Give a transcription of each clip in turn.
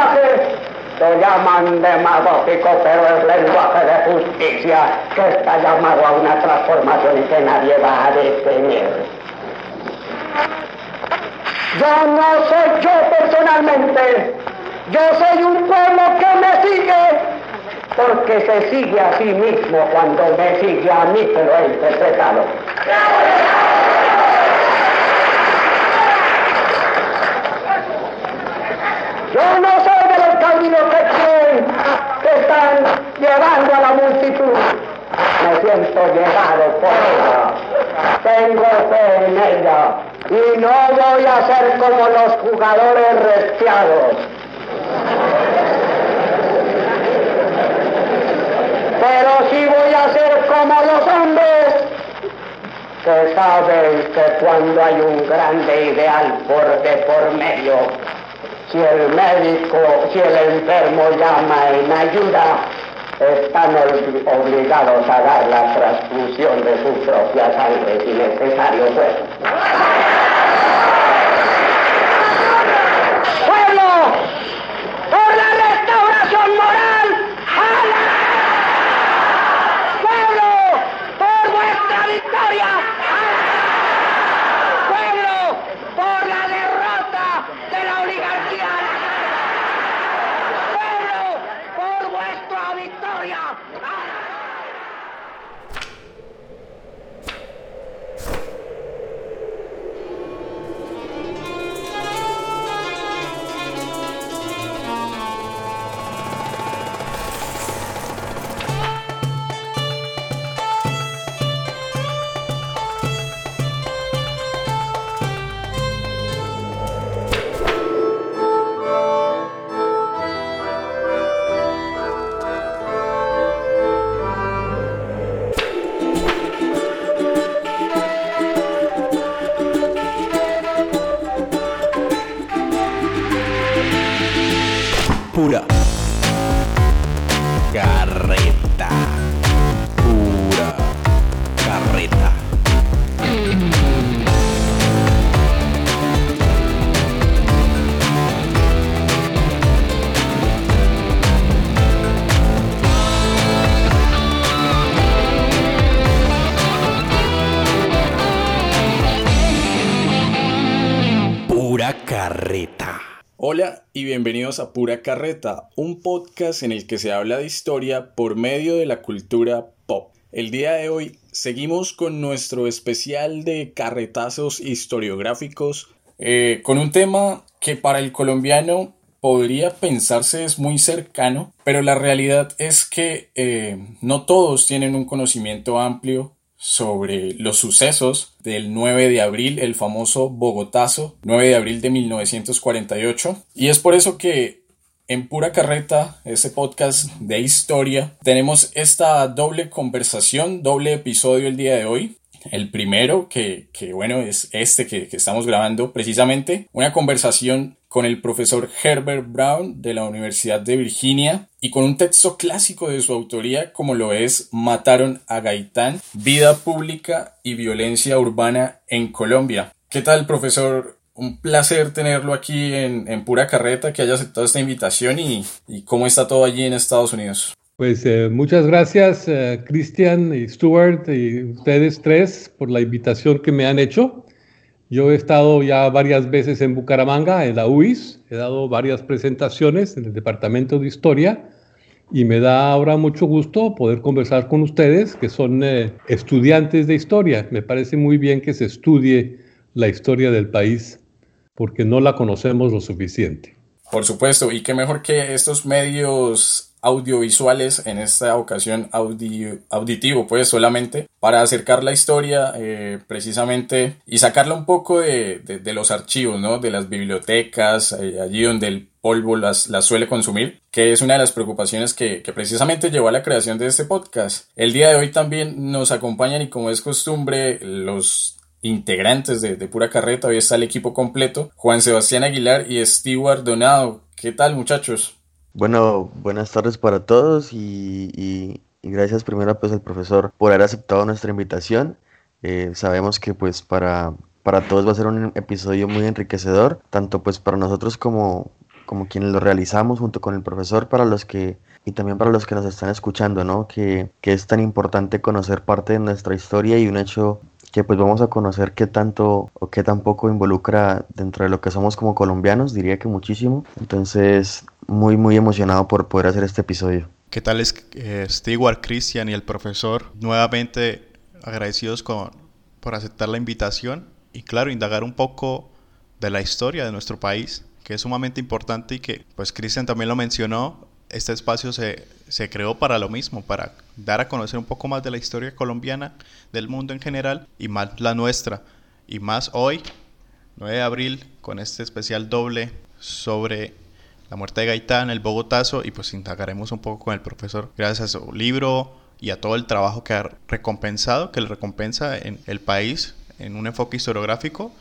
lenguaje lo llaman demagógico, pero es lenguaje de justicia que está llamado a una transformación y que nadie va a detener. Yo no soy yo personalmente, yo soy un pueblo que me sigue, porque se sigue a sí mismo cuando me sigue a mí lo he interpretado. Yo no soy de los caminos que creen que están llevando a la multitud. Me siento llevado por ella. Tengo fe en ella. Y no voy a ser como los jugadores restiados. Pero sí voy a ser como los hombres que saben que cuando hay un grande ideal por de por medio, si el médico, si el enfermo llama en ayuda, están obligados a dar la transfusión de su propia sangre si necesario fuera. ¡Pueblo! ¡Por la restauración moral! ¡Jala! ¡Pueblo! ¡Por vuestra victoria! A Pura Carreta, un podcast en el que se habla de historia por medio de la cultura pop. El día de hoy seguimos con nuestro especial de carretazos historiográficos, eh, con un tema que para el colombiano podría pensarse es muy cercano, pero la realidad es que eh, no todos tienen un conocimiento amplio sobre los sucesos del 9 de abril, el famoso Bogotazo, 9 de abril de 1948. Y es por eso que en Pura Carreta, este podcast de historia, tenemos esta doble conversación, doble episodio el día de hoy. El primero, que, que bueno, es este que, que estamos grabando precisamente, una conversación con el profesor Herbert Brown de la Universidad de Virginia y con un texto clásico de su autoría como lo es Mataron a Gaitán, Vida Pública y Violencia Urbana en Colombia. ¿Qué tal, profesor? Un placer tenerlo aquí en, Pura Carreta, que haya aceptado esta invitación y, y cómo está todo allí en Estados Unidos. Pues eh, muchas gracias, eh, Cristian y Stuart y ustedes tres por la invitación que me han hecho. Yo he estado ya varias veces en Bucaramanga, en la UIS, he dado varias presentaciones en el Departamento de Historia y me da ahora mucho gusto poder conversar con ustedes, que son eh, estudiantes de historia. Me parece muy bien que se estudie la historia del país porque no la conocemos lo suficiente. Por supuesto, y qué mejor que estos medios audiovisuales, en esta ocasión audio, auditivo, pues solamente, para acercar la historia eh, precisamente y sacarla un poco de, de, los archivos, ¿no? De las bibliotecas, eh, allí donde el polvo las, las, suele consumir, que es una de las preocupaciones que, que, precisamente llevó a la creación de este podcast. El día de hoy también nos acompañan y como es costumbre, los integrantes de, de Pura Carreta, hoy está el equipo completo, Juan Sebastián Aguilar y Stewart Donado. ¿Qué tal muchachos? Bueno, buenas tardes para todos y, gracias primero pues al profesor por haber aceptado nuestra invitación. Eh, sabemos que pues para, para todos va a ser un episodio muy enriquecedor, tanto pues para nosotros como como quienes lo realizamos junto con el profesor para los que y también para los que nos están escuchando, ¿no? Que, que es tan importante conocer parte de nuestra historia y un hecho que pues vamos a conocer qué tanto o qué tan poco involucra dentro de lo que somos como colombianos, diría que muchísimo. Entonces, muy, muy emocionado por poder hacer este episodio. ¿Qué tal es eh, Stewart, Christian y el profesor? Nuevamente agradecidos con, por aceptar la invitación y claro, indagar un poco de la historia de nuestro país, que es sumamente importante y que pues Christian también lo mencionó, este espacio se, se, creó para lo mismo, para dar a conocer un poco más de la historia colombiana, del mundo en general y más la nuestra. Y más hoy, 9 de abril, con este especial doble sobre la muerte de Gaitán, el Bogotazo, y pues indagaremos un poco con el profesor gracias a su libro y a todo el trabajo que ha recompensado, que le recompensa en el país en un enfoque historiográfico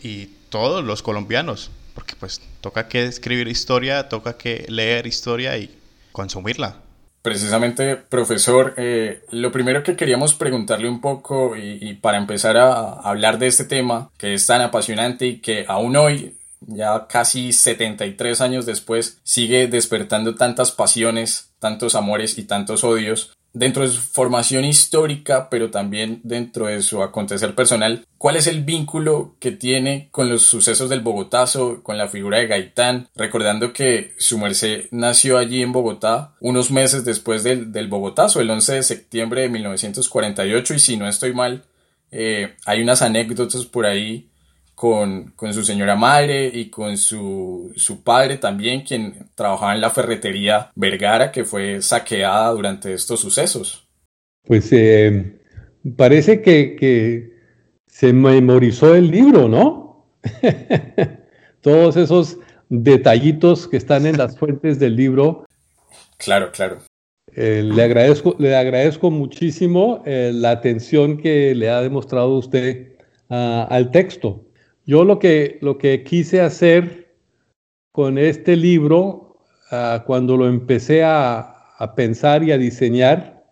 y todos los colombianos porque pues toca que escribir historia, toca que leer historia y consumirla. Precisamente, profesor, eh, lo primero que queríamos preguntarle un poco y, para empezar a hablar de este tema que es tan apasionante y que aún hoy, ya casi 73 años después, sigue despertando tantas pasiones, tantos amores y tantos odios, dentro de su formación histórica, pero también dentro de su acontecer personal, ¿cuál es el vínculo que tiene con los sucesos del Bogotazo, con la figura de Gaitán? Recordando que su merced nació allí en Bogotá unos meses después del, del Bogotazo, el 11 de septiembre de 1948, y si no estoy mal, eh, hay unas anécdotas por ahí con, su señora madre y con su, padre también, quien trabajaba en la ferretería Vergara, que fue saqueada durante estos sucesos. Pues eh, parece que, se memorizó el libro, ¿no? Todos esos detallitos que están en las fuentes del libro. Claro, claro. Eh, le, agradezco, le agradezco muchísimo eh, la atención que le ha demostrado usted ah, al texto. Yo lo que, lo que quise hacer con este libro, ah, cuando lo empecé a, pensar y a diseñar,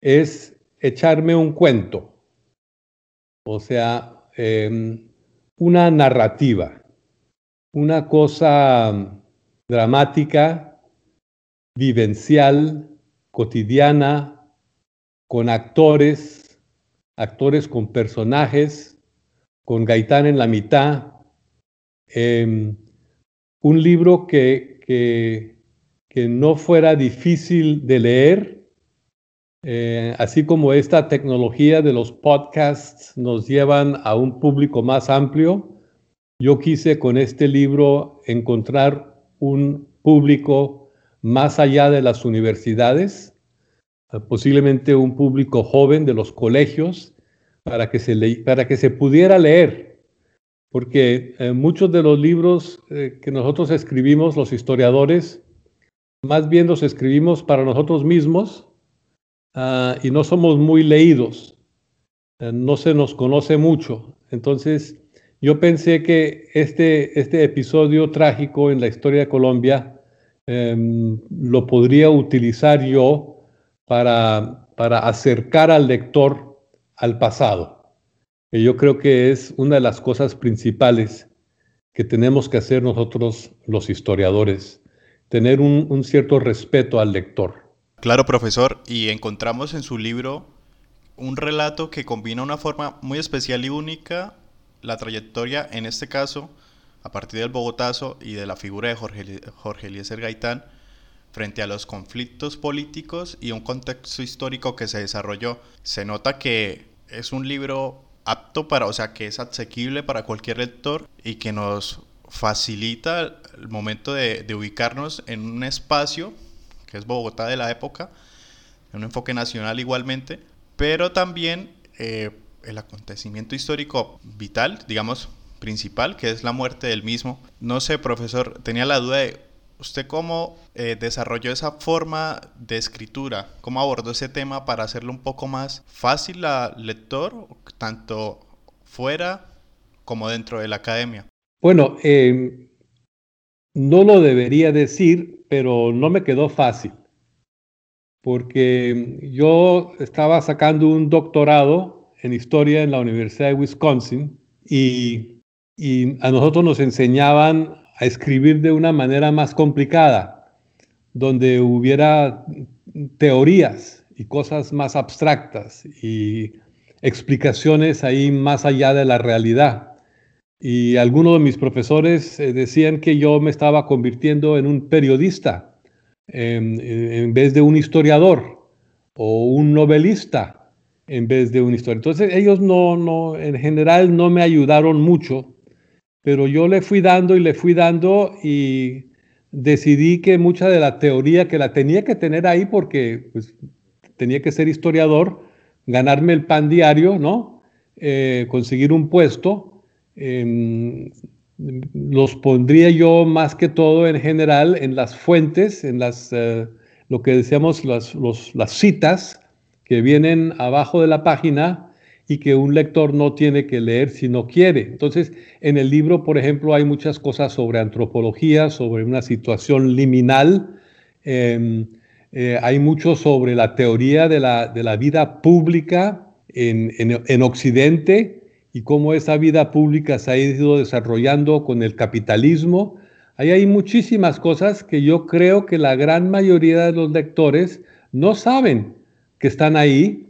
es echarme un cuento. O sea, em, una narrativa, una cosa dramática, vivencial, cotidiana, con actores, actores con personajes, con Gaitán en la mitad, em, un libro que, que, no fuera difícil de leer, eh, así como esta tecnología de los podcasts nos llevan a un público más amplio, yo quise con este libro encontrar un público más allá de las universidades, posiblemente un público joven de los colegios, para que se, para que se pudiera leer, porque eh, muchos de los libros eh, que nosotros escribimos, los historiadores, más bien los escribimos para nosotros mismos ah, y no somos muy leídos, eh, no se nos conoce mucho. Entonces, yo pensé que este, este episodio trágico en la historia de Colombia em, lo podría utilizar yo para, para acercar al lector al pasado. Y yo creo que es una de las cosas principales que tenemos que hacer nosotros los historiadores, tener un, cierto respeto al lector. Claro, profesor, y encontramos en su libro un relato que combina una forma muy especial y única la trayectoria, en este caso, a partir del Bogotazo y de la figura de Jorge, Jorge Eliezer Gaitán, frente a los conflictos políticos y un contexto histórico que se desarrolló. Se nota que es un libro apto para, o sea, que es asequible para cualquier lector y que nos facilita el momento de, ubicarnos en un espacio que es Bogotá de la época, en un enfoque nacional igualmente, pero también eh, el acontecimiento histórico vital, digamos, principal, que es la muerte del mismo. No sé, profesor, tenía la duda de ¿Usted cómo eh, desarrolló esa forma de escritura? ¿Cómo abordó ese tema para hacerlo un poco más fácil al lector, tanto fuera como dentro de la academia? Bueno, em, no lo debería decir, pero no me quedó fácil, porque yo estaba sacando un doctorado en historia en la Universidad de Wisconsin y a nosotros nos enseñaban a escribir de una manera más complicada, donde hubiera teorías y cosas más abstractas y explicaciones ahí más allá de la realidad. Y algunos de mis profesores eh, decían que yo me estaba convirtiendo en un periodista en vez de un historiador o un novelista en vez de un historiador. Entonces ellos no, no, en general no me ayudaron mucho, pero yo le fui dando y le fui dando y decidí que mucha de la teoría que la tenía que tener ahí porque pues, tenía que ser historiador, ganarme el pan diario, ¿no? Eh, conseguir un puesto. Em, los pondría yo más que todo en general en las fuentes, en las, eh, lo que decíamos, las, las citas que vienen abajo de la página y que un lector no tiene que leer si no quiere. Entonces, en el libro, por ejemplo, hay muchas cosas sobre antropología, sobre una situación liminal, em, eh, hay mucho sobre la teoría de la, de la vida pública en, en, en, Occidente y cómo esa vida pública se ha ido desarrollando con el capitalismo. Ahí hay muchísimas cosas que yo creo que la gran mayoría de los lectores no saben que están ahí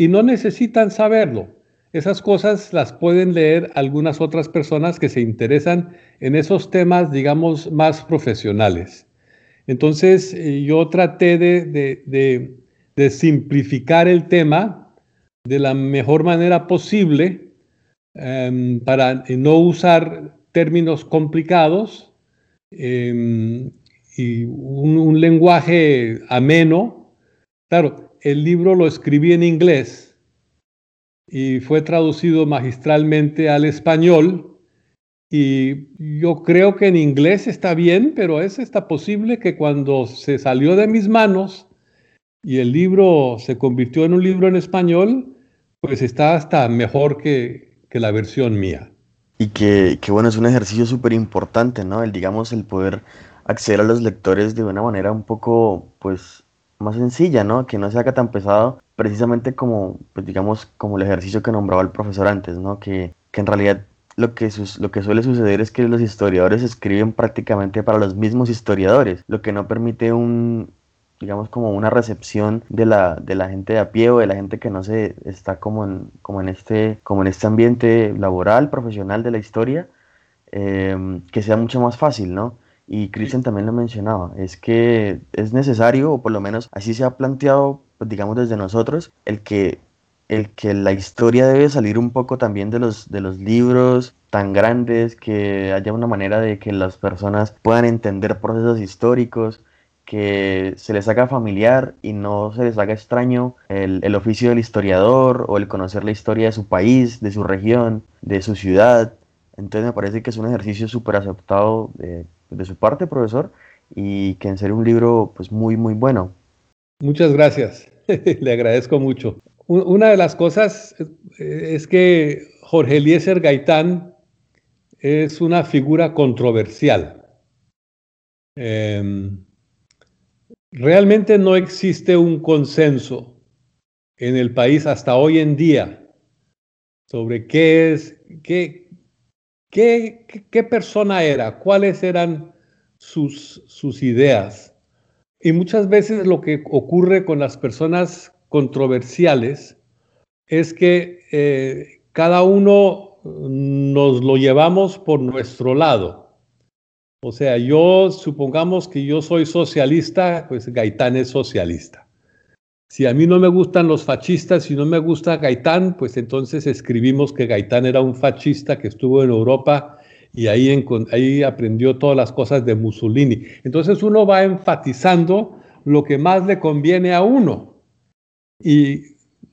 y no necesitan saberlo. Esas cosas las pueden leer algunas otras personas que se interesan en esos temas, digamos, más profesionales. Entonces, eh, yo traté de, simplificar el tema de la mejor manera posible em, para no usar términos complicados em, y un lenguaje ameno. Claro, el libro lo escribí en inglés y fue traducido magistralmente al español. Y yo creo que en inglés está bien, pero es está posible que cuando se salió de mis manos y el libro se convirtió en un libro en español, pues está hasta mejor que, que la versión mía. Y que, que bueno, es un ejercicio súper importante, ¿no? El, digamos, el poder acceder a los lectores de una manera un poco, pues, más sencilla, ¿no? Que no se haga tan pesado, precisamente como, pues digamos, como el ejercicio que nombraba el profesor antes, ¿no? Que, que en realidad lo que, lo que suele suceder es que los historiadores escriben prácticamente para los mismos historiadores, lo que no permite un, digamos, como una recepción de la, de la gente de a pie o de la gente que no se está como en, como en, este, como en este ambiente laboral, profesional de la historia, eh, que sea mucho más fácil, ¿no? Y Cristian también lo mencionaba, es que es necesario, o por lo menos así se ha planteado, pues, digamos desde nosotros, el que, el que la historia debe salir un poco también de los, de los libros tan grandes, que haya una manera de que las personas puedan entender procesos históricos, que se les haga familiar y no se les haga extraño el, el oficio del historiador o el conocer la historia de su país, de su región, de su ciudad. Entonces me parece que es un ejercicio súper aceptado de, de su parte, profesor, y que en serio un libro pues muy, muy bueno. Muchas gracias, le agradezco mucho. Una de las cosas es que Jorge Eliezer Gaitán es una figura controversial. Em, realmente no existe un consenso en el país hasta hoy en día sobre qué es, qué, ¿Qué, persona era? ¿Cuáles eran sus, sus ideas? Y muchas veces lo que ocurre con las personas controversiales es que eh, cada uno nos lo llevamos por nuestro lado. O sea, yo supongamos que yo soy socialista, pues Gaitán es socialista. Si a mí no me gustan los fascistas, si no me gusta Gaitán, pues entonces escribimos que Gaitán era un fascista que estuvo en Europa y ahí, ahí aprendió todas las cosas de Mussolini. Entonces uno va enfatizando lo que más le conviene a uno. Y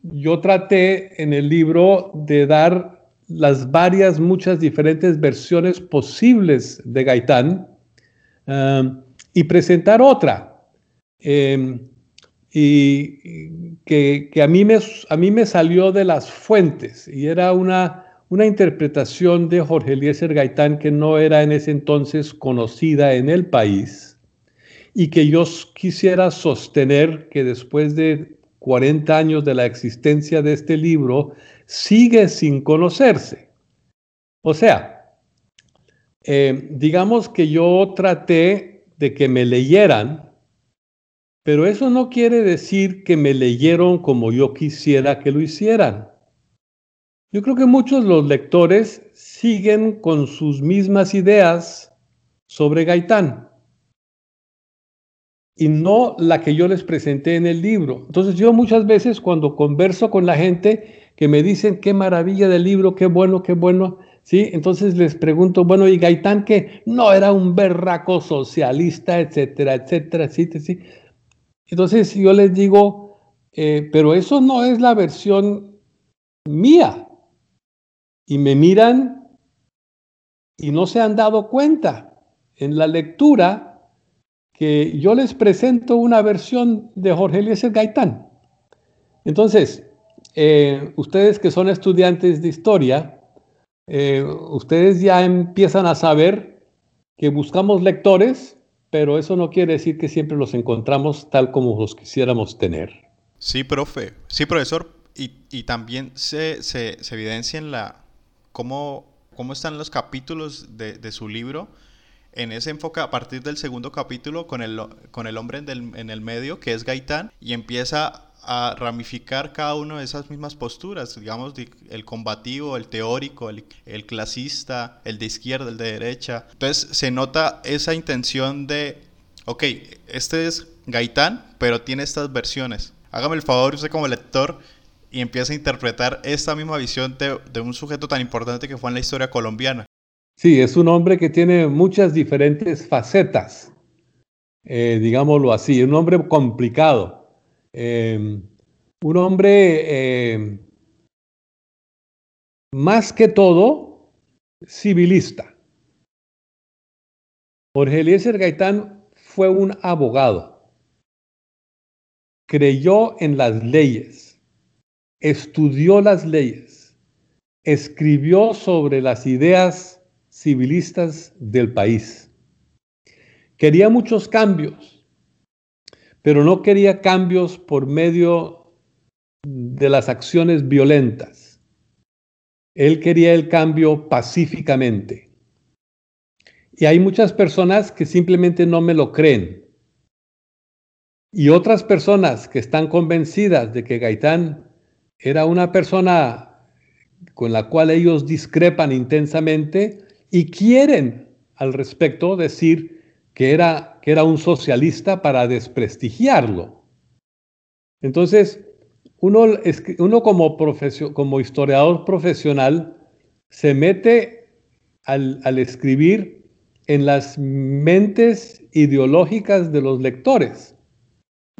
yo traté en el libro de dar las varias, muchas diferentes versiones posibles de Gaitán eh, y presentar otra. Eh, y que, a, mí me, a mí me salió de las fuentes y era una, una interpretación de Jorge Eliezer Gaitán que no era en ese entonces conocida en el país y que yo quisiera sostener que después de 40 años de la existencia de este libro sigue sin conocerse. O sea, eh, digamos que yo traté de que me leyeran, pero eso no quiere decir que me leyeron como yo quisiera que lo hicieran. Yo creo que muchos de los lectores siguen con sus mismas ideas sobre Gaitán y no la que yo les presenté en el libro. Entonces yo muchas veces cuando converso con la gente que me dicen qué maravilla del libro, qué bueno, qué bueno, ¿sí? Entonces les pregunto, bueno, ¿y Gaitán que no era un berraco socialista, etcétera, etcétera, sí, sí? Entonces yo les digo, eh, pero eso no es la versión mía. Y me miran y no se han dado cuenta en la lectura que yo les presento una versión de Jorge Eliezer Gaitán. Entonces, eh, ustedes que son estudiantes de historia, eh, ustedes ya empiezan a saber que buscamos lectores, pero eso no quiere decir que siempre los encontramos tal como los quisiéramos tener. Sí, profe. Sí, profesor. Y, también se, evidencia en la cómo, cómo están los capítulos de, su libro en ese enfoque a partir del segundo capítulo con el, con el hombre en el medio, que es Gaitán, y empieza a ramificar cada una de esas mismas posturas, digamos, el combativo, el teórico, el, clasista, el de izquierda, el de derecha. Entonces se nota esa intención de, ok, este es Gaitán, pero tiene estas versiones. Hágame el favor, usted como lector, y empieza a interpretar esta misma visión de, de un sujeto tan importante que fue en la historia colombiana. Sí, es un hombre que tiene muchas diferentes facetas, eh, digámoslo así, un hombre complicado, em, un hombre em, más que todo civilista. Jorge Eliezer Gaitán fue un abogado, creyó en las leyes, estudió las leyes, escribió sobre las ideas civilistas del país. Quería muchos cambios, pero no quería cambios por medio de las acciones violentas. Él quería el cambio pacíficamente. Y hay muchas personas que simplemente no me lo creen. Y otras personas que están convencidas de que Gaitán era una persona con la cual ellos discrepan intensamente, y quieren al respecto decir que era, que era un socialista para desprestigiarlo. Entonces, uno, uno como, como historiador profesional se mete al, al escribir en las mentes ideológicas de los lectores.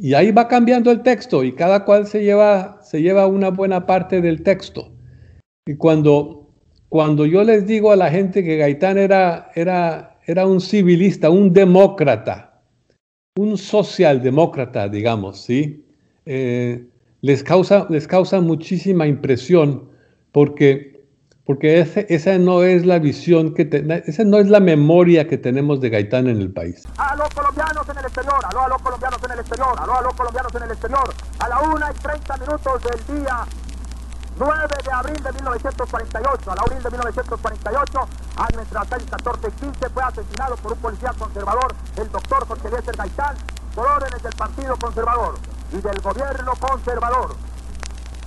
Y ahí va cambiando el texto y cada cual se lleva, se lleva una buena parte del texto. Y cuando cuando yo les digo a la gente que Gaitán era, era, era un civilista, un demócrata, un socialdemócrata, digamos, ¿sí? Eh, les, causa, les causa muchísima impresión porque, porque esa no es la visión, que esa no es la memoria que tenemos de Gaitán en el país. A los colombianos en el exterior, a los colombianos en el exterior, a los colombianos en el exterior, a la una y 30 minutos del día 9 de abril de 1948, a la abril de 1948, año entre las 6, 14 y 15, fue asesinado por un policía conservador, el doctor Jorge Eliezer Gaitán, por órdenes del Partido Conservador y del gobierno conservador.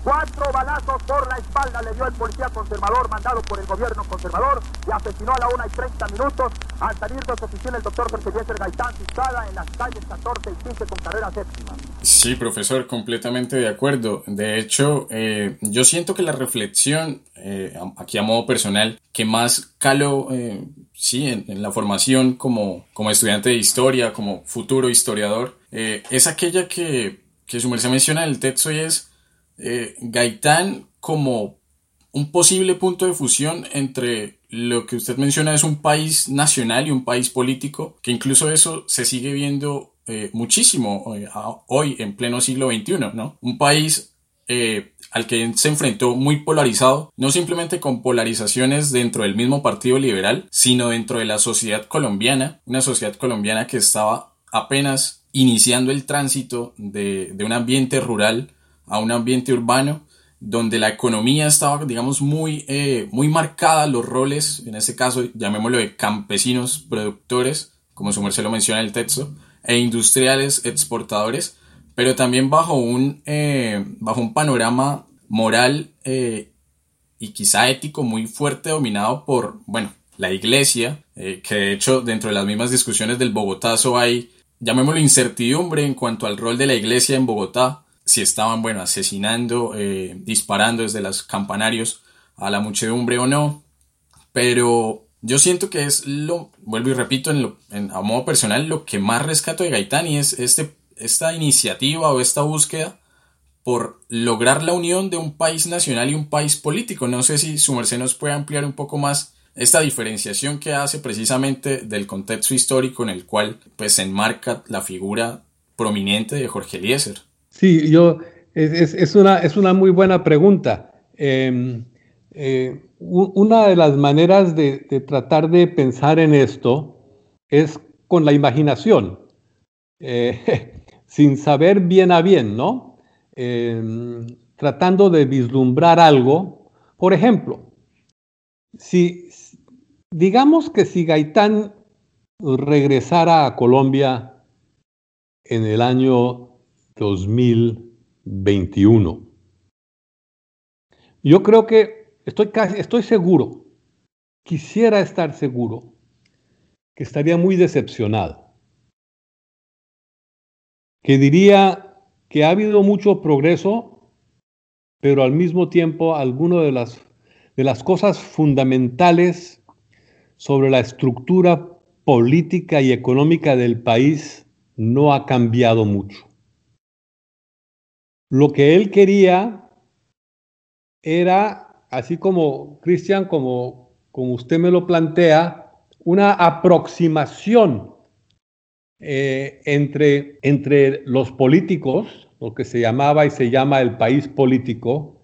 Cuatro balazos por la espalda le dio el policía conservador mandado por el gobierno conservador y asesinó a la 1 y 30 minutos al salir de su oficina el doctor Jorge Eliezer Gaitán, en las calles 14 y 15 con carrera séptima. Sí, profesor, completamente de acuerdo. De hecho, eh, yo siento que la reflexión, eh, aquí a modo personal, que más caló, eh, sí, en, la formación como, como estudiante de historia, como futuro historiador, es aquella que, que su merced menciona en el texto y es Gaitán como un posible punto de fusión entre lo que usted menciona es un país nacional y un país político, que incluso eso se sigue viendo eh, muchísimo eh, hoy en pleno siglo XXI, ¿no? Un país eh, al que se enfrentó muy polarizado, no simplemente con polarizaciones dentro del mismo Partido Liberal, sino dentro de la sociedad colombiana, una sociedad colombiana que estaba apenas iniciando el tránsito de un ambiente rural a un ambiente urbano donde la economía estaba, digamos, muy, eh, muy marcada, los roles, en este caso, llamémoslo de campesinos productores, como su merced lo menciona en el texto, e industriales exportadores, pero también bajo un, eh, bajo un panorama moral eh, y quizá ético muy fuerte dominado por, bueno, la iglesia, que de hecho dentro de las mismas discusiones del Bogotazo hay, llamémoslo incertidumbre en cuanto al rol de la iglesia en Bogotá, si estaban, bueno, asesinando, eh, disparando desde los campanarios a la muchedumbre o no. Pero yo siento que es lo, vuelvo y repito, en a modo personal, lo que más rescato de Gaitán es este, esta iniciativa o esta búsqueda por lograr la unión de un país nacional y un país político. No sé si su merced nos puede ampliar un poco más esta diferenciación que hace precisamente del contexto histórico en el cual pues se enmarca la figura prominente de Jorge Eliezer. Sí, yo, es, es, una, es una muy buena pregunta. Em, eh, una de las maneras de, tratar de pensar en esto es con la imaginación, eh, sin saber bien a bien, ¿no? Em, tratando de vislumbrar algo. Por ejemplo, si digamos que si Gaitán regresara a Colombia en el año 2021. Yo creo que estoy casi, estoy seguro, quisiera estar seguro, que estaría muy decepcionado. Que diría que ha habido mucho progreso, pero al mismo tiempo algunas de las, de las cosas fundamentales sobre la estructura política y económica del país no ha cambiado mucho. Lo que él quería era, así como Cristian, como, como usted me lo plantea, una aproximación eh, entre, entre los políticos, lo que se llamaba y se llama el país político,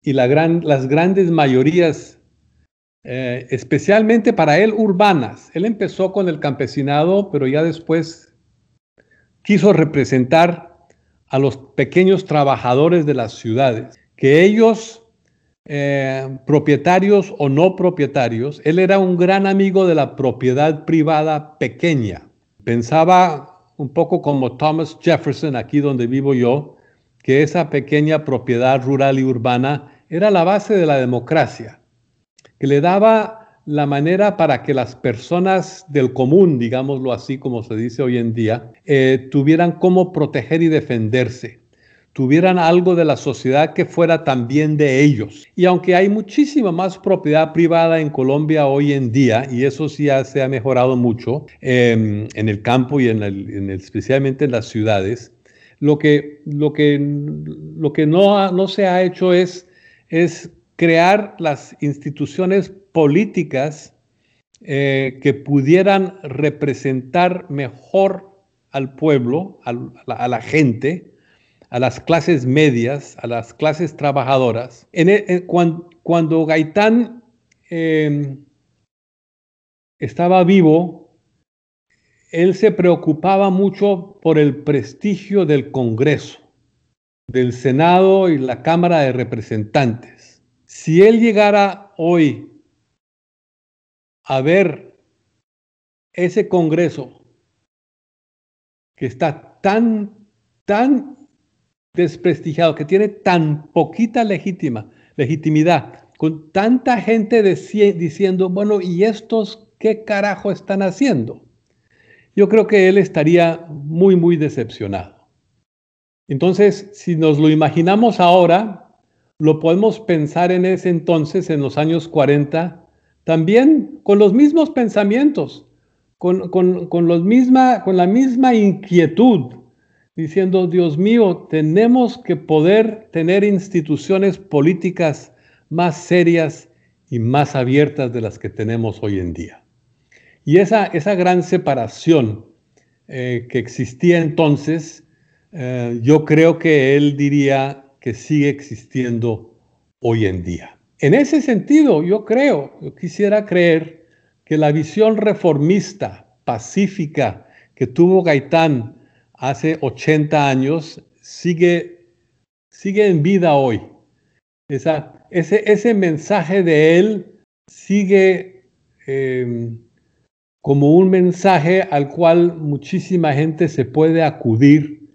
y las grandes mayorías eh, especialmente para él urbanas. Él empezó con el campesinado, pero ya después quiso representar a los pequeños trabajadores de las ciudades, que ellos, eh, propietarios o no propietarios, él era un gran amigo de la propiedad privada pequeña. Pensaba un poco como Thomas Jefferson, aquí donde vivo yo, que esa pequeña propiedad rural y urbana era la base de la democracia, que le daba la manera para que las personas del común, digámoslo así como se dice hoy en día, eh, tuvieran cómo proteger y defenderse, tuvieran algo de la sociedad que fuera también de ellos. Y aunque hay muchísima más propiedad privada en Colombia hoy en día, y eso sí se ha mejorado mucho em, en el campo y en especialmente en las ciudades, lo que, lo que, lo que no, no se ha hecho es, es crear las instituciones políticas eh, que pudieran representar mejor al pueblo, a la, gente, a las clases medias, a las clases trabajadoras. E, cuando, Gaitán em, estaba vivo, él se preocupaba mucho por el prestigio del Congreso, del Senado y la Cámara de Representantes. Si él llegara hoy a ver ese Congreso que está tan, tan desprestigiado, que tiene tan poquita legítima, legitimidad, con tanta gente diciendo, bueno, ¿y estos qué carajo están haciendo? Yo creo que él estaría muy, muy decepcionado. Entonces, si nos lo imaginamos ahora, lo podemos pensar en ese entonces, en los años 40, también con los mismos pensamientos, con, los misma, con la misma inquietud, diciendo, Dios mío, tenemos que poder tener instituciones políticas más serias y más abiertas de las que tenemos hoy en día. Y esa, esa gran separación eh, que existía entonces, eh, yo creo que él diría que sigue existiendo hoy en día. En ese sentido, yo creo, yo quisiera creer que la visión reformista, pacífica que tuvo Gaitán hace 80 años sigue, sigue en vida hoy. Esa, ese, ese mensaje de él sigue em, como un mensaje al cual muchísima gente se puede acudir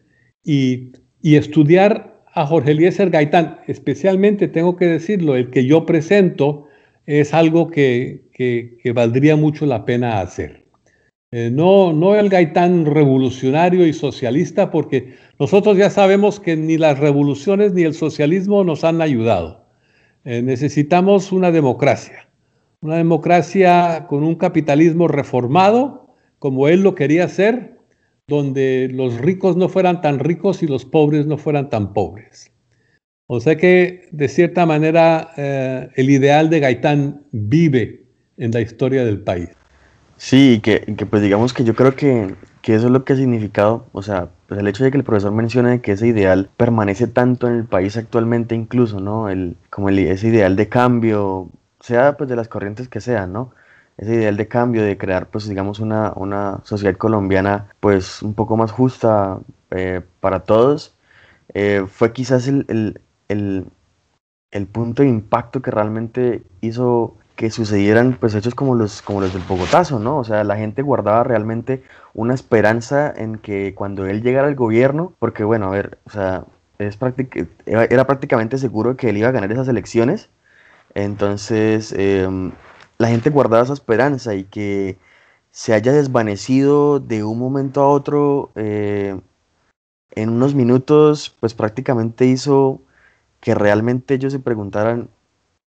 y, estudiar a Jorge Eliezer Gaitán, especialmente tengo que decirlo, el que yo presento es algo que, valdría mucho la pena hacer. Eh, no, no el Gaitán revolucionario y socialista, porque nosotros ya sabemos que ni las revoluciones ni el socialismo nos han ayudado. Eh, necesitamos una democracia, una democracia con un capitalismo reformado, como él lo quería hacer, donde los ricos no fueran tan ricos y los pobres no fueran tan pobres. O sea que, de cierta manera, eh, el ideal de Gaitán vive en la historia del país. Sí, que, que pues digamos que yo creo que, que eso es lo que ha significado, o sea, pues el hecho de que el profesor mencione que ese ideal permanece tanto en el país actualmente incluso, ¿no? El, como el, ese ideal de cambio, sea pues de las corrientes que sean, ¿no? Ese ideal de cambio, de crear pues digamos una, una sociedad colombiana pues un poco más justa eh, para todos, eh, fue quizás el, el, el, el punto de impacto que realmente hizo que sucedieran pues hechos como los, como los del Bogotazo, ¿no? O sea, la gente guardaba realmente una esperanza en que cuando él llegara al gobierno, porque bueno, a ver, o sea, es era prácticamente seguro que él iba a ganar esas elecciones, entonces em, la gente guardaba esa esperanza y que se haya desvanecido de un momento a otro eh, en unos minutos, pues prácticamente hizo que realmente ellos se preguntaran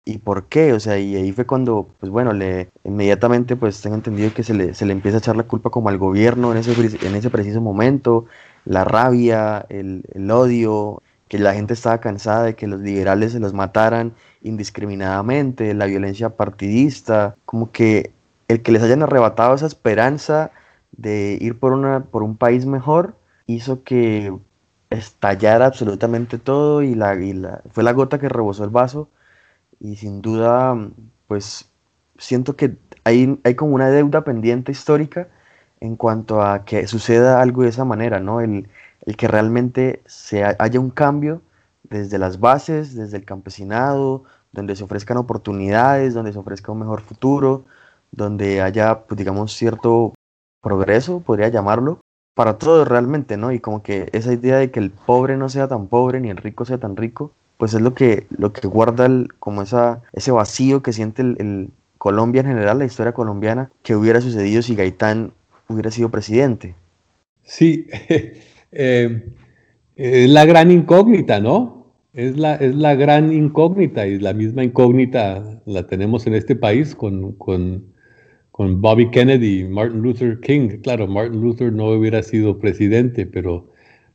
¿Y por qué? O sea, y ahí fue cuando, pues bueno, le inmediatamente pues tengo entendido que se le, se le empieza a echar la culpa como al gobierno en ese, en ese preciso momento, la rabia, el, el odio, que la gente estaba cansada de que los liberales se los mataran indiscriminadamente, la violencia partidista, como que el que les hayan arrebatado esa esperanza de ir por, una, por un país mejor hizo que estallara absolutamente todo y, la, y la, fue la gota que rebosó el vaso y sin duda, pues siento que hay, hay como una deuda pendiente histórica en cuanto a que suceda algo de esa manera, ¿no? El, que realmente se haya un cambio desde las bases, desde el campesinado, donde se ofrezcan oportunidades, donde se ofrezca un mejor futuro, donde haya, pues, digamos, cierto progreso, podría llamarlo, para todos realmente, ¿no? Y como que esa idea de que el pobre no sea tan pobre ni el rico sea tan rico, pues es lo que, lo que guarda como esa, ese vacío que siente el, Colombia en general, la historia colombiana, que hubiera sucedido si Gaitán hubiera sido presidente. Sí, eh, la gran incógnita, ¿no? Es la, es la gran incógnita y la misma incógnita la tenemos en este país con, con, con Bobby Kennedy Martin Luther King. Claro, Martin Luther no hubiera sido presidente, pero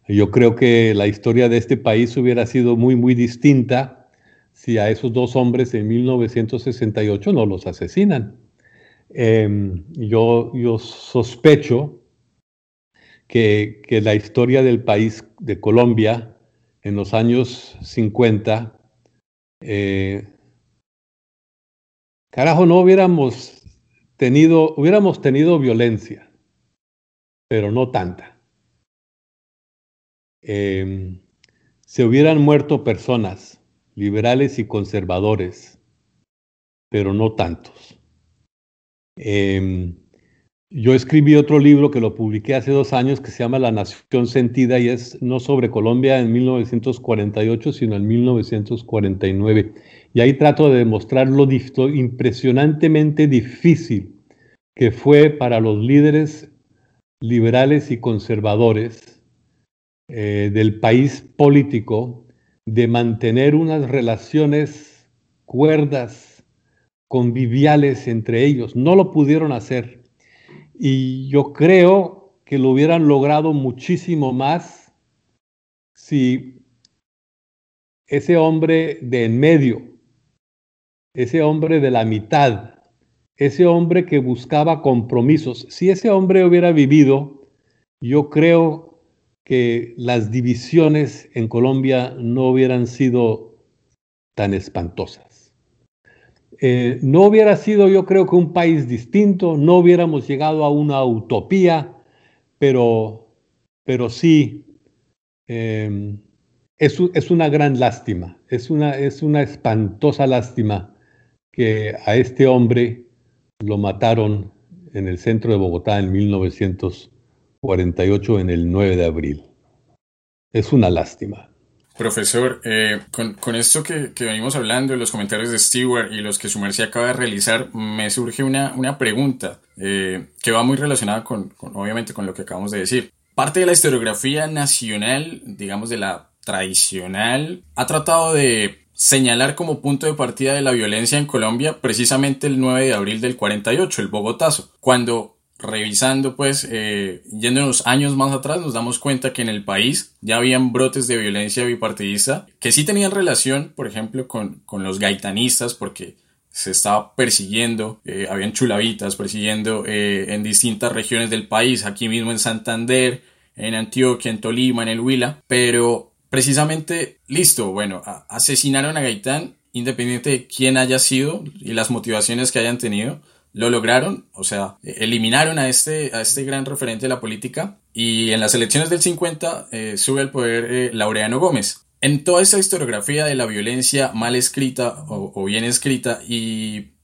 yo creo que la historia de este país hubiera sido muy, muy distinta si a esos dos hombres en 1968 no los asesinan. Em, yo, yo sospecho que, la historia del país de Colombia en los años 50, eh, carajo, no hubiéramos tenido, hubiéramos tenido violencia, pero no tanta. Em, se hubieran muerto personas, liberales y conservadores, pero no tantos. Em, yo escribí otro libro que lo publiqué hace dos años que se llama La Nación Sentida y es no sobre Colombia en 1948, sino en 1949. Y ahí trato de demostrar lo impresionantemente difícil que fue para los líderes liberales y conservadores eh, del país político de mantener unas relaciones cuerdas, conviviales entre ellos. No lo pudieron hacer. Y yo creo que lo hubieran logrado muchísimo más si ese hombre de en medio, ese hombre de la mitad, ese hombre que buscaba compromisos, si ese hombre hubiera vivido, yo creo que las divisiones en Colombia no hubieran sido tan espantosas. Eh, no hubiera sido yo creo que un país distinto, no hubiéramos llegado a una utopía, pero, pero sí, em, es, es, una gran lástima, es una, es una espantosa lástima que a este hombre lo mataron en el centro de Bogotá en 1948, en el 9 de abril. Es una lástima. Profesor, eh, con, esto que, venimos hablando, los comentarios de Stewart y los que su merced acaba de realizar, me surge una, una pregunta eh, que va muy relacionada con, obviamente, con lo que acabamos de decir. Parte de la historiografía nacional, digamos de la tradicional, ha tratado de señalar como punto de partida de la violencia en Colombia precisamente el 9 de abril del 48, el Bogotazo, cuando revisando, pues, eh, yéndonos años más atrás, nos damos cuenta que en el país ya habían brotes de violencia bipartidista que sí tenían relación, por ejemplo, con, los gaitanistas, porque se estaba persiguiendo, eh, habían chulavitas persiguiendo eh, en distintas regiones del país, aquí mismo en Santander, en Antioquia, en Tolima, en el Huila, pero precisamente, listo, bueno, asesinaron a Gaitán, independiente de quién haya sido y las motivaciones que hayan tenido, lo lograron, o sea, eliminaron a este, a este gran referente de la política y en las elecciones del 50 eh, sube al poder eh, Laureano Gómez. En toda esa historiografía de la violencia mal escrita o, bien escrita y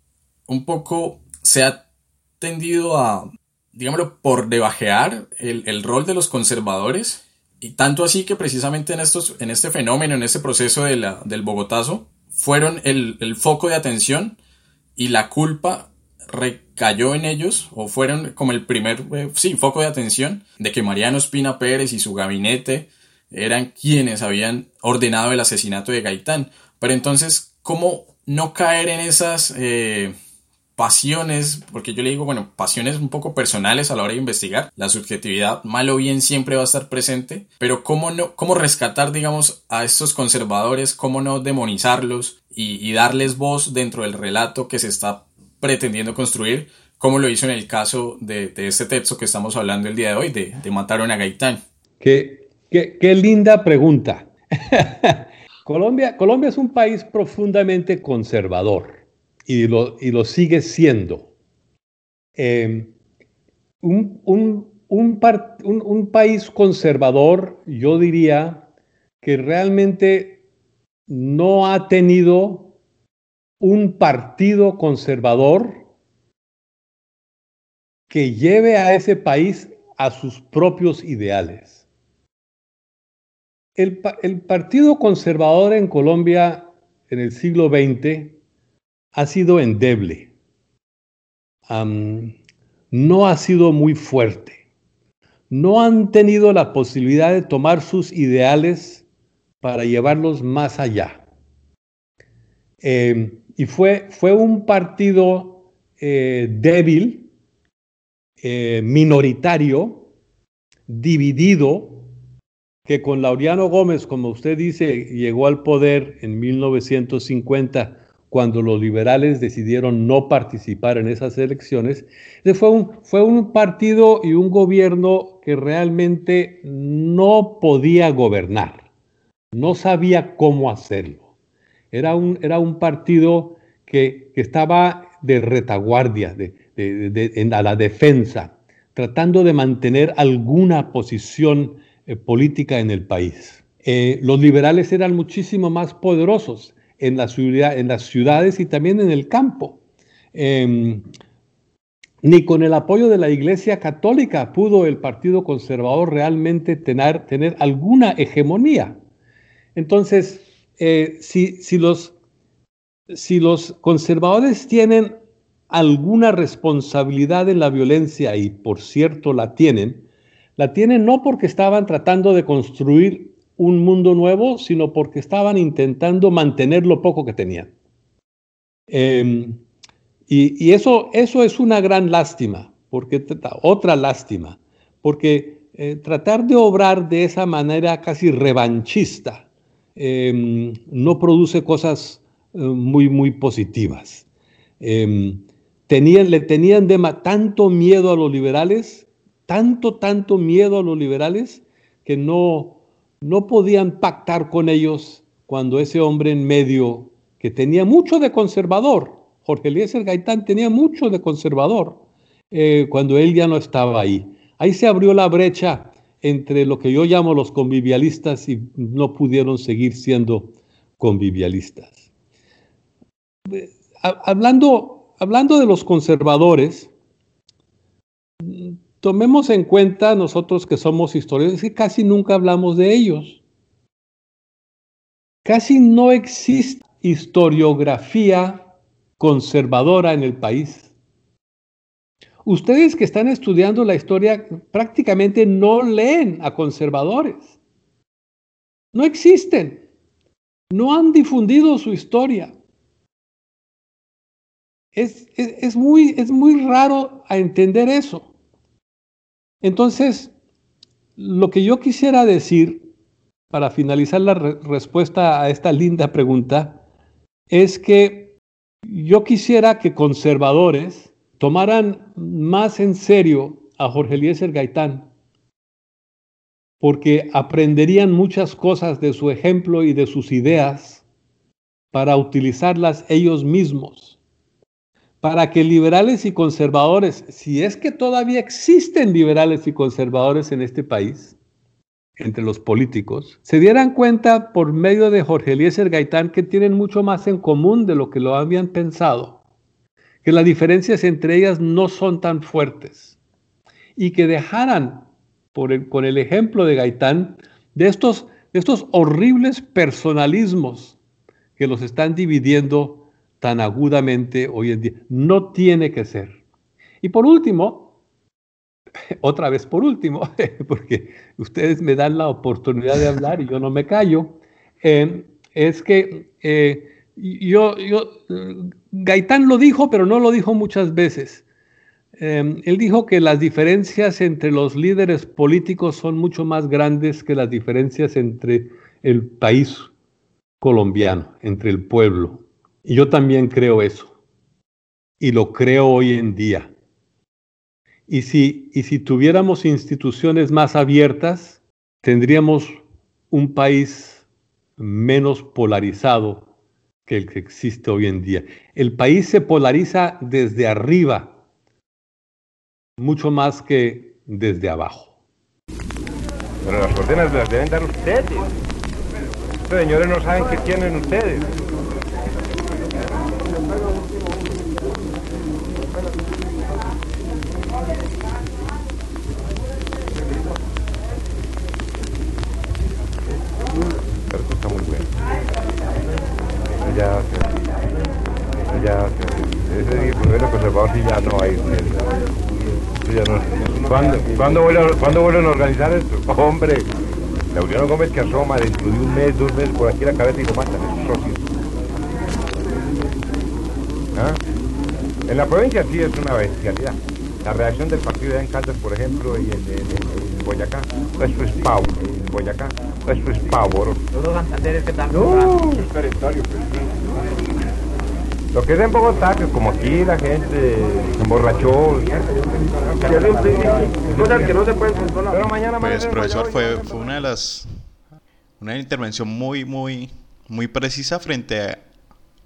un poco se ha tendido a, digámoslo, por debajear el, el rol de los conservadores y tanto así que precisamente en, estos, en este fenómeno, en este proceso de del Bogotazo, fueron el, el foco de atención y la culpa recayó en ellos o fueron como el primer eh, sí, foco de atención de que Mariano Espina Pérez y su gabinete eran quienes habían ordenado el asesinato de Gaitán. Pero entonces, ¿cómo no caer en esas eh, pasiones? Porque yo le digo, bueno, pasiones un poco personales a la hora de investigar. La subjetividad, mal o bien, siempre va a estar presente. Pero ¿cómo, no, cómo rescatar, digamos, a estos conservadores? ¿Cómo no demonizarlos y, y darles voz dentro del relato que se está pretendiendo construir, como lo hizo en el caso de, este texto que estamos hablando el día de hoy, de, de Mataron a Gaitán. Qué, qué, linda pregunta. Colombia, Colombia es un país profundamente conservador y lo, y lo sigue siendo. Em, un, un, un, país conservador, yo diría que realmente no ha tenido un partido conservador que lleve a ese país a sus propios ideales. El, Partido Conservador en Colombia en el siglo XX ha sido endeble, no ha sido muy fuerte, no han tenido la posibilidad de tomar sus ideales para llevarlos más allá. Em, y fue, fue un partido eh, débil, eh, minoritario, dividido, que con Laureano Gómez, como usted dice, llegó al poder en 1950 cuando los liberales decidieron no participar en esas elecciones, fue un, fue un partido y un gobierno que realmente no podía gobernar, no sabía cómo hacerlo. Era un, era un partido que, estaba de retaguardia, de, a la defensa, tratando de mantener alguna posición eh, política en el país. Eh, los liberales eran muchísimo más poderosos en, la ciudad, en las ciudades y también en el campo. Em, ni con el apoyo de la Iglesia Católica pudo el Partido Conservador realmente tener, tener alguna hegemonía. Entonces, eh, si, los, conservadores tienen alguna responsabilidad en la violencia, y por cierto la tienen, la tienen no porque estaban tratando de construir un mundo nuevo, sino porque estaban intentando mantener lo poco que tenían. Em, y, eso, eso es una gran lástima, porque otra lástima, porque eh, tratar de obrar de esa manera casi revanchista, Em, no produce cosas eh, muy, muy positivas. Em, tenían, le tenían de tanto miedo a los liberales, tanto, tanto miedo a los liberales, que no, no podían pactar con ellos cuando ese hombre en medio, que tenía mucho de conservador, Jorge Eliezer Gaitán tenía mucho de conservador, eh, cuando él ya no estaba ahí. Ahí se abrió la brecha entre lo que yo llamo los convivialistas y no pudieron seguir siendo convivialistas. Hablando, hablando de los conservadores, tomemos en cuenta nosotros que somos historiadores que casi nunca hablamos de ellos. Casi no existe historiografía conservadora en el país. Ustedes que están estudiando la historia prácticamente no leen a conservadores. No existen. No han difundido su historia. Es, muy, es muy raro a entender eso. Entonces, lo que yo quisiera decir para finalizar la respuesta a esta linda pregunta es que yo quisiera que conservadores tomaran más en serio a Jorge Eliezer Gaitán, porque aprenderían muchas cosas de su ejemplo y de sus ideas para utilizarlas ellos mismos. Para que liberales y conservadores, si es que todavía existen liberales y conservadores en este país, entre los políticos, se dieran cuenta por medio de Jorge Eliezer Gaitán que tienen mucho más en común de lo que lo habían pensado, que las diferencias entre ellas no son tan fuertes y que dejaran, por con el ejemplo de Gaitán, de estos, estos horribles personalismos que los están dividiendo tan agudamente hoy en día. No tiene que ser. Y por último, otra vez por último, porque ustedes me dan la oportunidad de hablar y yo no me callo, eh, es que eh, yo, yo, Gaitán lo dijo, pero no lo dijo muchas veces. Eh, él dijo que las diferencias entre los líderes políticos son mucho más grandes que las diferencias entre el país colombiano, entre el pueblo. Y yo también creo eso. Y lo creo hoy en día. Y si, y si tuviéramos instituciones más abiertas, tendríamos un país menos polarizado el que existe hoy en día. El país se polariza desde arriba, mucho más que desde abajo. Pero las órdenes las deben dar ustedes. Estos señores no saben qué tienen ustedes. ya, ya, ese gobierno conservador Ya no, ¿Cuándo, ¿cuándo, vuelven, ¿Cuándo vuelven a organizar esto? Hombre, Laureano Gómez que asoma dentro de un mes, dos meses por aquí la cabeza y lo matan, esos socios. ¿Ah? En la provincia sí es una bestialidad. La reacción del partido de en Caldas, por ejemplo, y en, en, Boyacá, eso es pavo, en Boyacá, eso es pavor. Los Santanderes que están no, es territorio. Lo que es en Bogotá, que como aquí la gente se emborrachó. Cosas que no se pueden controlar. Pero mañana Pues, profesor, fue, fue una de las. Una intervención muy, muy, muy precisa frente a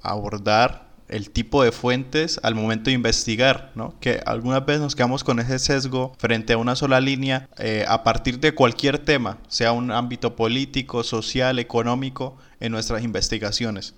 abordar el tipo de fuentes al momento de investigar, ¿no? Que algunas veces nos quedamos con ese sesgo frente a una sola línea eh, a partir de cualquier tema, sea un ámbito político, social, económico, en nuestras investigaciones.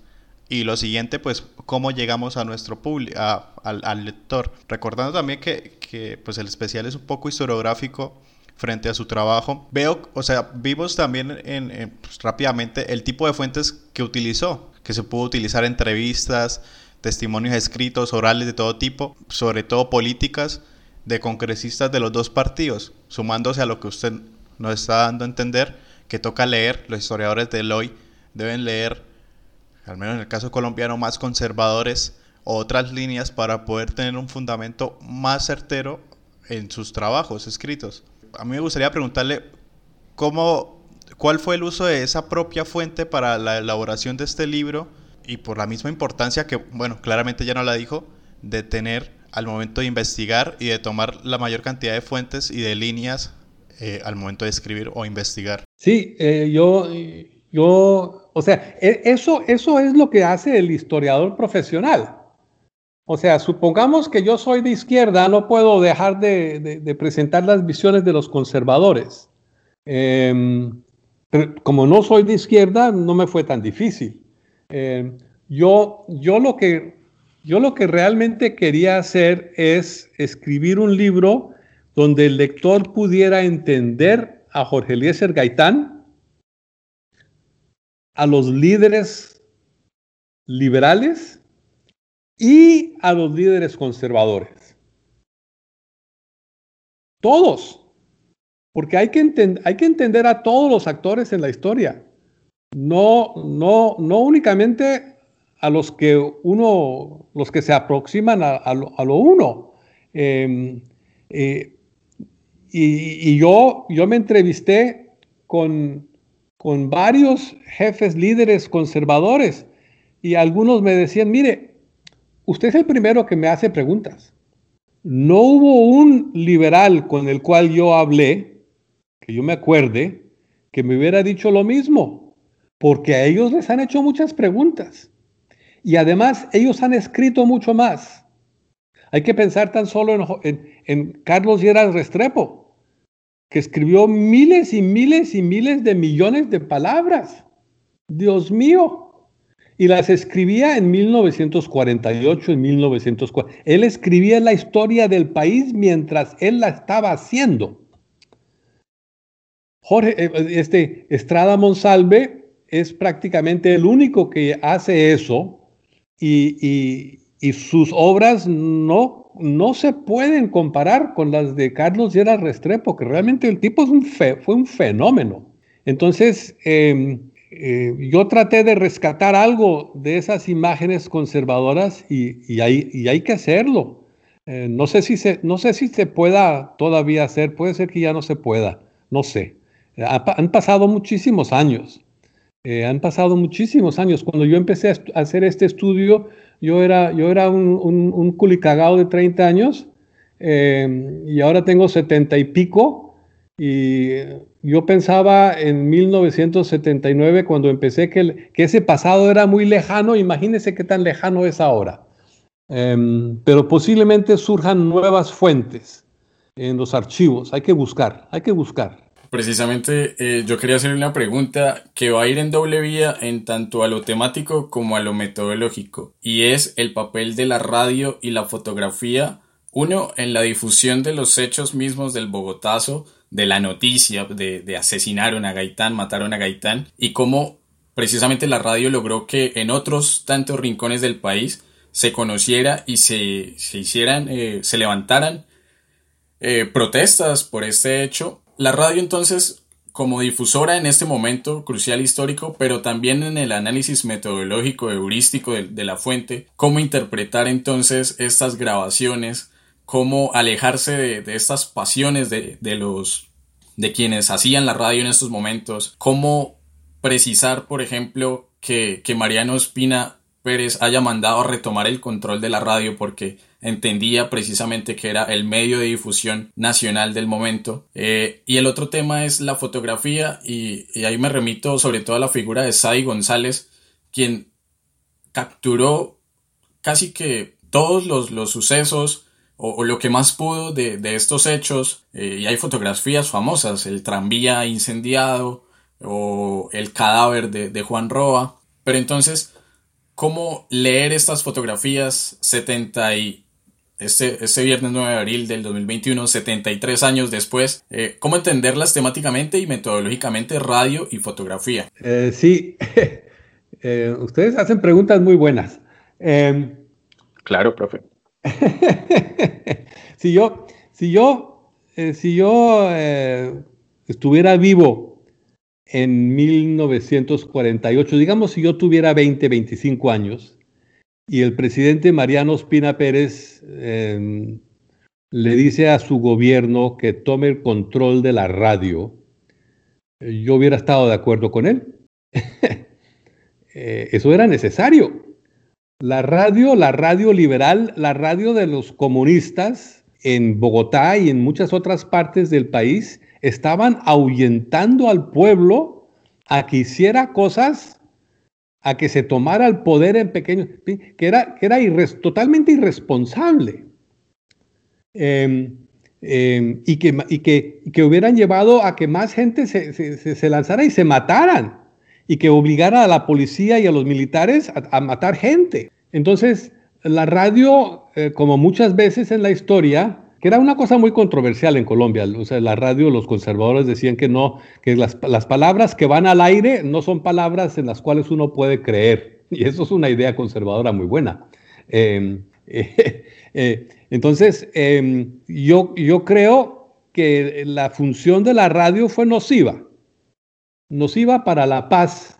Y lo siguiente, pues, cómo llegamos a nuestro público, al, lector. Recordando también que, pues, el especial es un poco historiográfico frente a su trabajo. Veo, o sea, vimos también en, pues, rápidamente el tipo de fuentes que utilizó, que se pudo utilizar entrevistas, testimonios escritos, orales de todo tipo, sobre todo políticas de congresistas de los dos partidos, sumándose a lo que usted nos está dando a entender, que toca leer, los historiadores de hoy deben leer, al menos en el caso colombiano, más conservadores otras líneas para poder tener un fundamento más certero en sus trabajos escritos. A mí me gustaría preguntarle cómo, cuál fue el uso de esa propia fuente para la elaboración de este libro y por la misma importancia que, bueno, claramente ya no la dijo, de tener al momento de investigar y de tomar la mayor cantidad de fuentes y de líneas eh, al momento de escribir o investigar. Sí, eh, yo, yo, o sea, e, eso, eso es lo que hace el historiador profesional. O sea, supongamos que yo soy de izquierda, no puedo dejar de, de presentar las visiones de los conservadores. Em, como no soy de izquierda, no me fue tan difícil. Em, yo, yo, lo que, yo lo que realmente quería hacer es escribir un libro donde el lector pudiera entender a Jorge Eliezer Gaitán, a los líderes liberales y a los líderes conservadores. Todos. Porque hay que, hay que entender a todos los actores en la historia. No, no, no únicamente a los que uno, los que se aproximan a, lo, uno. Em, eh, y, y, yo, yo me entrevisté con, con varios jefes líderes conservadores y algunos me decían, mire, usted es el primero que me hace preguntas. No hubo un liberal con el cual yo hablé, que yo me acuerde, que me hubiera dicho lo mismo, porque a ellos les han hecho muchas preguntas. Y además ellos han escrito mucho más. Hay que pensar tan solo en, Carlos Lleras Restrepo, que escribió miles y miles y miles de millones de palabras. Dios mío. Y las escribía en 1948, en 1940. Él escribía la historia del país mientras él la estaba haciendo. Jorge, eh, este, Estrada Monsalve es prácticamente el único que hace eso y, sus obras no, no se pueden comparar con las de Carlos Lleras Restrepo, que realmente el tipo fue un fenómeno. Entonces, em, eh, yo traté de rescatar algo de esas imágenes conservadoras y, hay, que hacerlo. Eh, no, sé si se, no sé si se pueda todavía hacer, puede ser que ya no se pueda, no sé. han pasado muchísimos años, eh, han pasado muchísimos años. Cuando yo empecé a, hacer este estudio, yo era, yo era un, un, culicagao de 30 años y ahora tengo 70 y pico y yo pensaba en 1979 cuando empecé que, que, ese pasado era muy lejano, imagínense qué tan lejano es ahora. Em, pero posiblemente surjan nuevas fuentes en los archivos, hay que buscar, hay que buscar. Precisamente eh, yo quería hacer una pregunta que va a ir en doble vía en tanto a lo temático como a lo metodológico, y es el papel de la radio y la fotografía, uno en la difusión de los hechos mismos del Bogotazo, de la noticia de, asesinaron a Gaitán, mataron a Gaitán, y cómo precisamente la radio logró que en otros tantos rincones del país se conociera y se, se hicieran, eh, se levantaran eh, protestas por este hecho. La radio entonces como difusora en este momento crucial histórico, pero también en el análisis metodológico heurístico de, de la fuente, cómo interpretar entonces estas grabaciones, cómo alejarse de, estas pasiones de, los de quienes hacían la radio en estos momentos, cómo precisar, por ejemplo, que, Mariano Espina Pérez haya mandado a retomar el control de la radio porque entendía precisamente que era el medio de difusión nacional del momento. Eh, y el otro tema es la fotografía y, ahí me remito sobre todo a la figura de Sadi González, quien capturó casi que todos los, los sucesos o, lo que más pudo de, estos hechos, eh, y hay fotografías famosas, el tranvía incendiado o el cadáver de, Juan Roa, pero entonces, ¿cómo leer estas fotografías 70 y este, este viernes 9 de abril del 2021, 73 años después, eh, ¿cómo entenderlas temáticamente y metodológicamente radio y fotografía? Eh, sí, ustedes hacen preguntas muy buenas. claro, profe. si yo, si yo, eh, si yo eh, estuviera vivo en 1948, digamos si yo tuviera 20, 25 años, y el presidente Mariano Espina Pérez em, le dice a su gobierno que tome el control de la radio, yo hubiera estado de acuerdo con él. Eh, eso era necesario. La radio, la radio liberal, la radio de los comunistas en Bogotá y en muchas otras partes del país estaban ahuyentando al pueblo a que hiciera cosas, a que se tomara el poder en pequeños, que era, que era totalmente irresponsable. Em, eh, y, que, y, que, que, hubieran llevado a que más gente se, se, se, lanzara y se mataran, y que obligara a la policía y a los militares a, a matar gente. Entonces, la radio, eh, como muchas veces en la historia, que era una cosa muy controversial en Colombia. O sea, la radio, los conservadores decían que no, que las, palabras que van al aire no son palabras en las cuales uno puede creer. Y eso es una idea conservadora muy buena. Eh, eh, entonces, em, yo, yo creo que la función de la radio fue nociva. Nociva para la paz,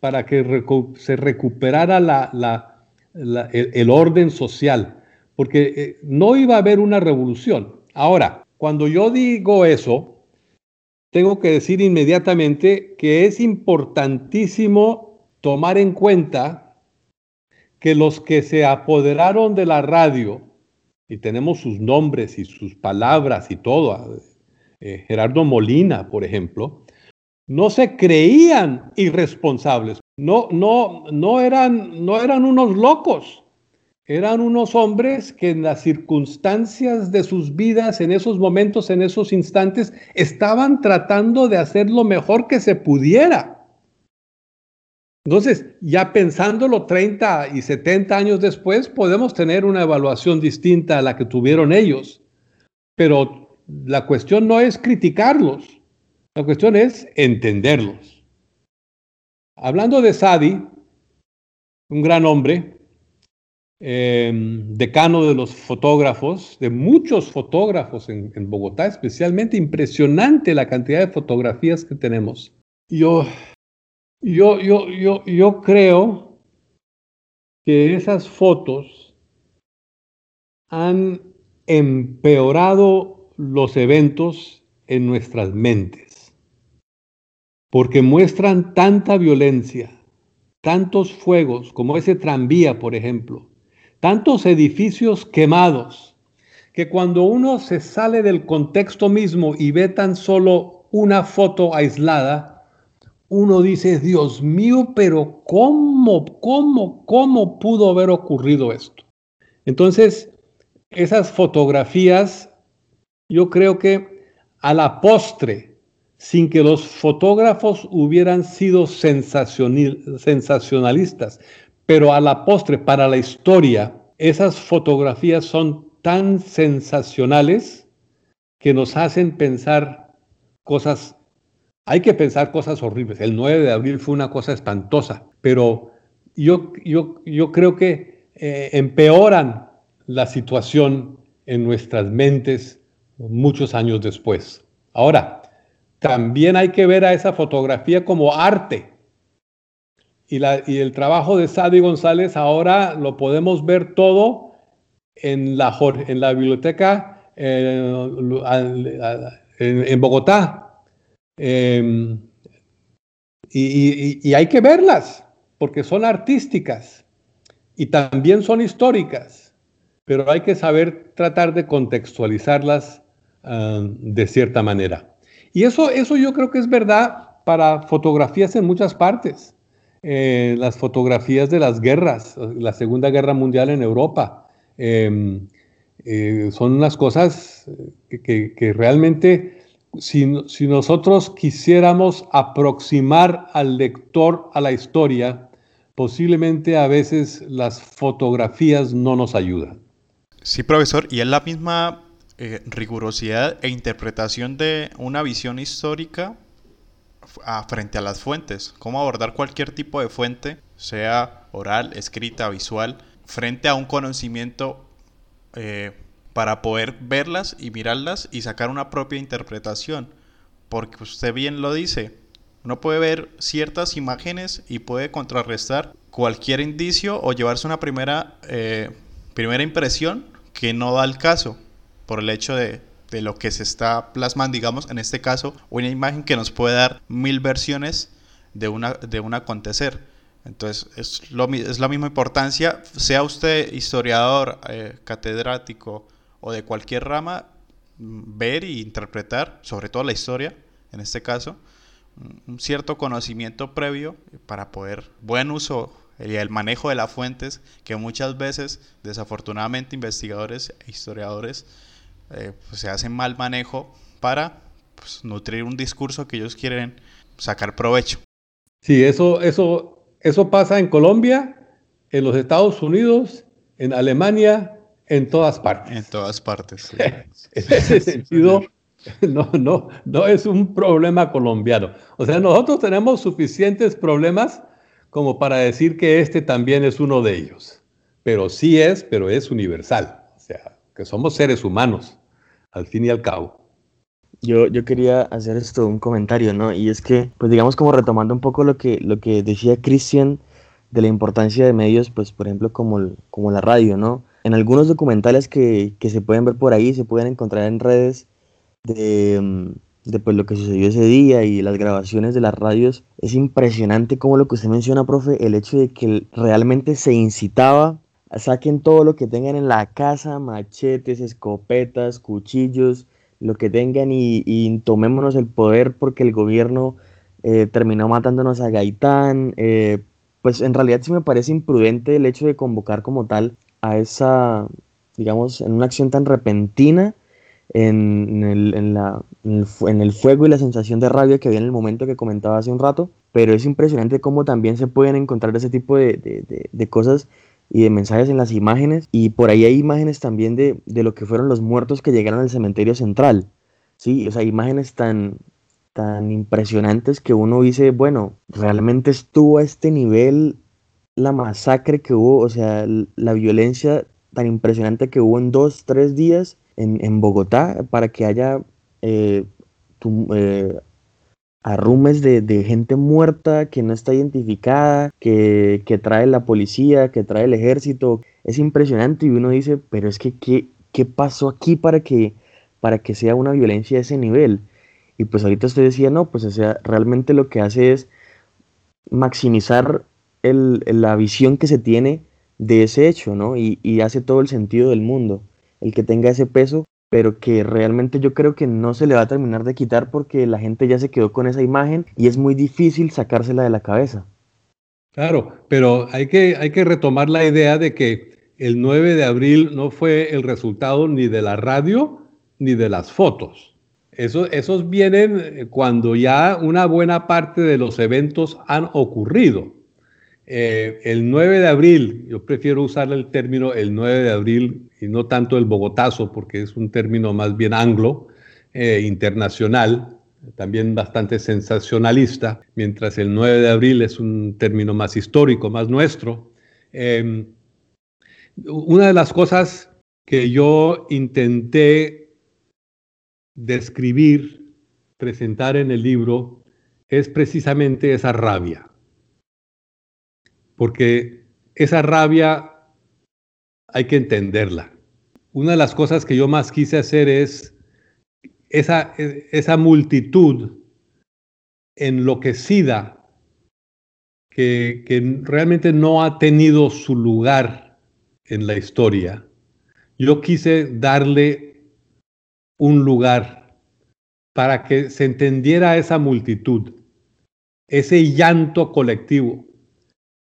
para que se recuperara la, el orden social porque eh, no iba a haber una revolución. Ahora, cuando yo digo eso, tengo que decir inmediatamente que es importantísimo tomar en cuenta que los que se apoderaron de la radio, y tenemos sus nombres y sus palabras y todo, eh, Gerardo Molina, por ejemplo, no se creían irresponsables, no, no, no, eran, no eran unos locos, eran unos hombres que en las circunstancias de sus vidas, en esos momentos, en esos instantes, estaban tratando de hacer lo mejor que se pudiera. Entonces, ya pensándolo 30 y 70 años después, podemos tener una evaluación distinta a la que tuvieron ellos. Pero la cuestión no es criticarlos, la cuestión es entenderlos. Hablando de Sadi, un gran hombre, Em, decano de los fotógrafos, de muchos fotógrafos en, Bogotá, especialmente impresionante la cantidad de fotografías que tenemos. Yo, yo, yo, yo, yo creo que esas fotos han empeorado los eventos en nuestras mentes, porque muestran tanta violencia, tantos fuegos, como ese tranvía, por ejemplo, tantos edificios quemados, que cuando uno se sale del contexto mismo y ve tan solo una foto aislada, uno dice, Dios mío, pero ¿cómo, cómo, cómo pudo haber ocurrido esto? Entonces, esas fotografías, yo creo que a la postre, sin que los fotógrafos hubieran sido sensacionalistas, pero a la postre, para la historia, esas fotografías son tan sensacionales que nos hacen pensar cosas, hay que pensar cosas horribles. El 9 de abril fue una cosa espantosa, pero yo, yo, yo creo que eh, empeoran la situación en nuestras mentes muchos años después. Ahora, también hay que ver a esa fotografía como arte y, el trabajo de Sadi González ahora lo podemos ver todo en la, en la biblioteca eh, en, Bogotá. Em, y, hay que verlas, porque son artísticas y también son históricas, pero hay que saber tratar de contextualizarlas ah, de cierta manera. Y eso, eso yo creo que es verdad para fotografías en muchas partes. Eh, las fotografías de las guerras, la Segunda Guerra Mundial en Europa. Em, eh, son unas cosas que, realmente, si, si, nosotros quisiéramos aproximar al lector a la historia, posiblemente a veces las fotografías no nos ayudan. Sí, profesor, y es la misma eh, rigurosidad e interpretación de una visión histórica frente a las fuentes, cómo abordar cualquier tipo de fuente, sea oral, escrita, visual, frente a un conocimiento eh, para poder verlas y mirarlas y sacar una propia interpretación. Porque usted bien lo dice, uno puede ver ciertas imágenes y puede contrarrestar cualquier indicio o llevarse una primera, eh, primera impresión que no da el caso por el hecho de, de lo que se está plasmando, digamos, en este caso, una imagen que nos puede dar mil versiones de, una, de un acontecer. Entonces, es, lo, es la misma importancia, sea usted historiador, eh, catedrático o de cualquier rama, mm, ver e interpretar, sobre todo la historia, en este caso, un cierto conocimiento previo para poder, buen uso y el manejo de las fuentes, que muchas veces, desafortunadamente, investigadores e historiadores eh, pues, se hace mal manejo para pues, nutrir un discurso que ellos quieren sacar provecho. Sí, eso, eso, eso pasa en Colombia, en los Estados Unidos, en Alemania, en todas partes. En todas partes. en ese sentido, no, no, no es un problema colombiano. O sea, nosotros tenemos suficientes problemas como para decir que este también es uno de ellos. Pero sí es, pero es universal. O sea, que somos seres humanos, al fin y al cabo. Yo, yo quería hacer esto un comentario, ¿no? Y es que, pues digamos como retomando un poco lo que, lo que decía Cristian de la importancia de medios, pues por ejemplo como, como la radio, ¿no? En algunos documentales que, que se pueden ver por ahí, se pueden encontrar en redes de, mm, de pues, lo que sucedió ese día y las grabaciones de las radios, es impresionante como lo que usted menciona, profe, el hecho de que realmente se incitaba saquen todo lo que tengan en la casa, machetes, escopetas, cuchillos, lo que tengan y, tomémonos el poder porque el gobierno eh, terminó matándonos a Gaitán. Eh, pues en realidad sí me parece imprudente el hecho de convocar como tal a esa, digamos, en una acción tan repentina en el, en, la, en, el, fuego y la sensación de rabia que había en el momento que comentaba hace un rato, pero es impresionante cómo también se pueden encontrar ese tipo de, de, de, cosas y de mensajes en las imágenes, y por ahí hay imágenes también de, lo que fueron los muertos que llegaron al cementerio central, ¿sí? O sea, imágenes tan, tan impresionantes que uno dice, bueno, realmente estuvo a este nivel la masacre que hubo, o sea, la violencia tan impresionante que hubo en dos, tres días en, Bogotá para que haya eh, eh, arrumes de, gente muerta que no está identificada, que, trae la policía, que trae el ejército. Es impresionante y uno dice, pero es que, ¿qué, qué pasó aquí para que, para que sea una violencia de ese nivel? Y pues ahorita usted decía, no, pues o sea, realmente lo que hace es maximizar la visión que se tiene de ese hecho, ¿no? y hace todo el sentido del mundo el que tenga ese peso, pero que realmente yo creo que no se le va a terminar de quitar porque la gente ya se quedó con esa imagen y es muy difícil sacársela de la cabeza. Claro, pero hay que, hay que retomar la idea de que el 9 de abril no fue el resultado ni de la radio ni de las fotos. Eso, esos vienen eh, cuando ya una buena parte de los eventos han ocurrido. Eh, el 9 de abril, yo prefiero usar el término el 9 de abril y no tanto el Bogotazo, porque es un término más bien anglo, eh, internacional, también bastante sensacionalista, mientras el 9 de abril es un término más histórico, más nuestro. Em, una de las cosas que yo intenté describir, presentar en el libro, es precisamente esa rabia porque esa rabia hay que entenderla. Una de las cosas que yo más quise hacer es esa, esa multitud enloquecida que, que realmente no ha tenido su lugar en la historia. Yo quise darle un lugar para que se entendiera esa multitud, ese llanto colectivo,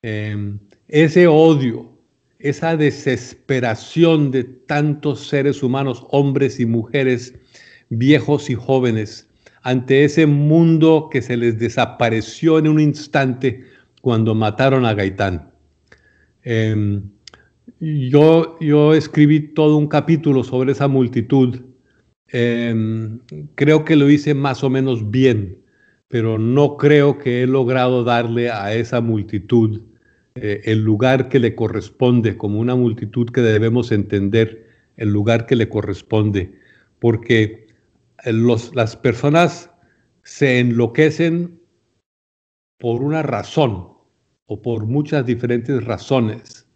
Em, ese odio, esa desesperación de tantos seres humanos, hombres y mujeres, viejos y jóvenes, ante ese mundo que se les desapareció en un instante cuando mataron a Gaitán. Em, yo, yo escribí todo un capítulo sobre esa multitud. Em, creo que lo hice más o menos bien, pero no creo que he logrado darle a esa multitud eh, el lugar que le corresponde, como una multitud que debemos entender el lugar que le corresponde, porque eh, las personas se enloquecen por una razón o por muchas diferentes razones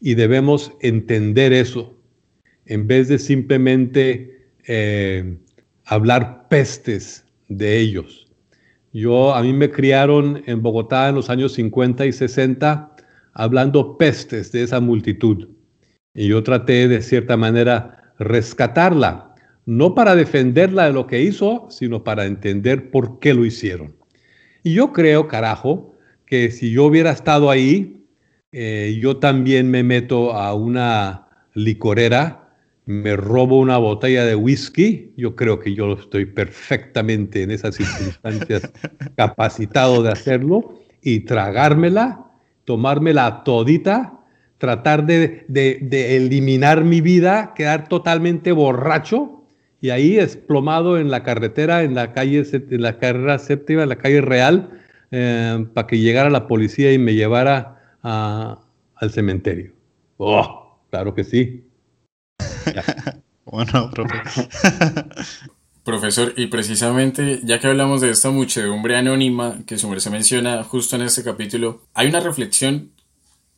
y debemos entender eso en vez de simplemente eh, hablar pestes de ellos. Yo, a mí me criaron en Bogotá en los años 50 y 60 hablando pestes de esa multitud. Y yo traté de cierta manera rescatarla, no para defenderla de lo que hizo, sino para entender por qué lo hicieron. Y yo creo, carajo, que si yo hubiera estado ahí, eh, yo también me meto a una licorera me robo una botella de whisky, yo creo que yo estoy perfectamente en esas circunstancias capacitado de hacerlo y tragármela, tomármela todita, tratar de, eliminar mi vida, quedar totalmente borracho y ahí desplomado en la carretera, en la calle, en la carrera séptima, en la calle real, eh, para que llegara la policía y me llevara al cementerio. Oh, claro que sí. Bueno, Profesor, y precisamente, ya que hablamos de esta muchedumbre anónima que su se menciona justo en este capítulo, hay una reflexión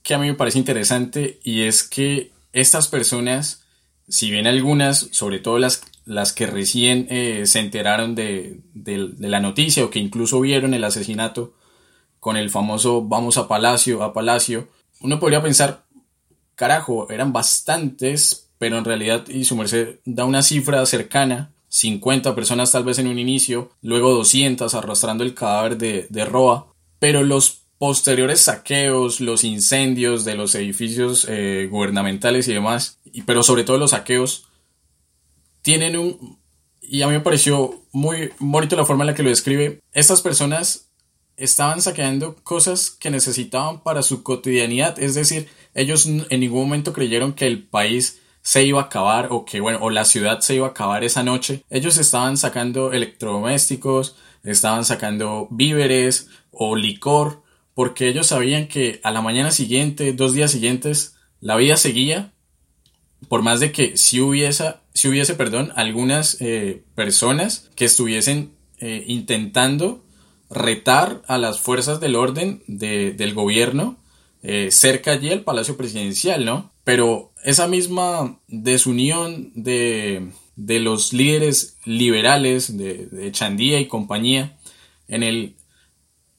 que a mí me parece interesante y es que estas personas, si bien algunas, sobre todo las, las que recién eh, se enteraron de, de, la noticia o que incluso vieron el asesinato con el famoso vamos a Palacio, a Palacio, uno podría pensar, carajo, eran bastantes, pero en realidad, y su merced da una cifra cercana, 50 personas tal vez en un inicio, luego 200 arrastrando el cadáver de, de Roa, pero los posteriores saqueos, los incendios de los edificios eh, gubernamentales y demás, y, pero sobre todo los saqueos, tienen un... Y a mí me pareció muy bonito la forma en la que lo describe. Estas personas estaban saqueando cosas que necesitaban para su cotidianidad, es decir, ellos en ningún momento creyeron que el país se iba a acabar o que bueno o la ciudad se iba a acabar esa noche ellos estaban sacando electrodomésticos estaban sacando víveres o licor porque ellos sabían que a la mañana siguiente dos días siguientes la vida seguía por más de que si hubiese si hubiese perdón algunas eh, personas que estuviesen eh, intentando retar a las fuerzas del orden del gobierno eh, cerca allí al Palacio Presidencial, ¿no? Pero esa misma desunión de, de los líderes liberales de, Chandía y compañía en el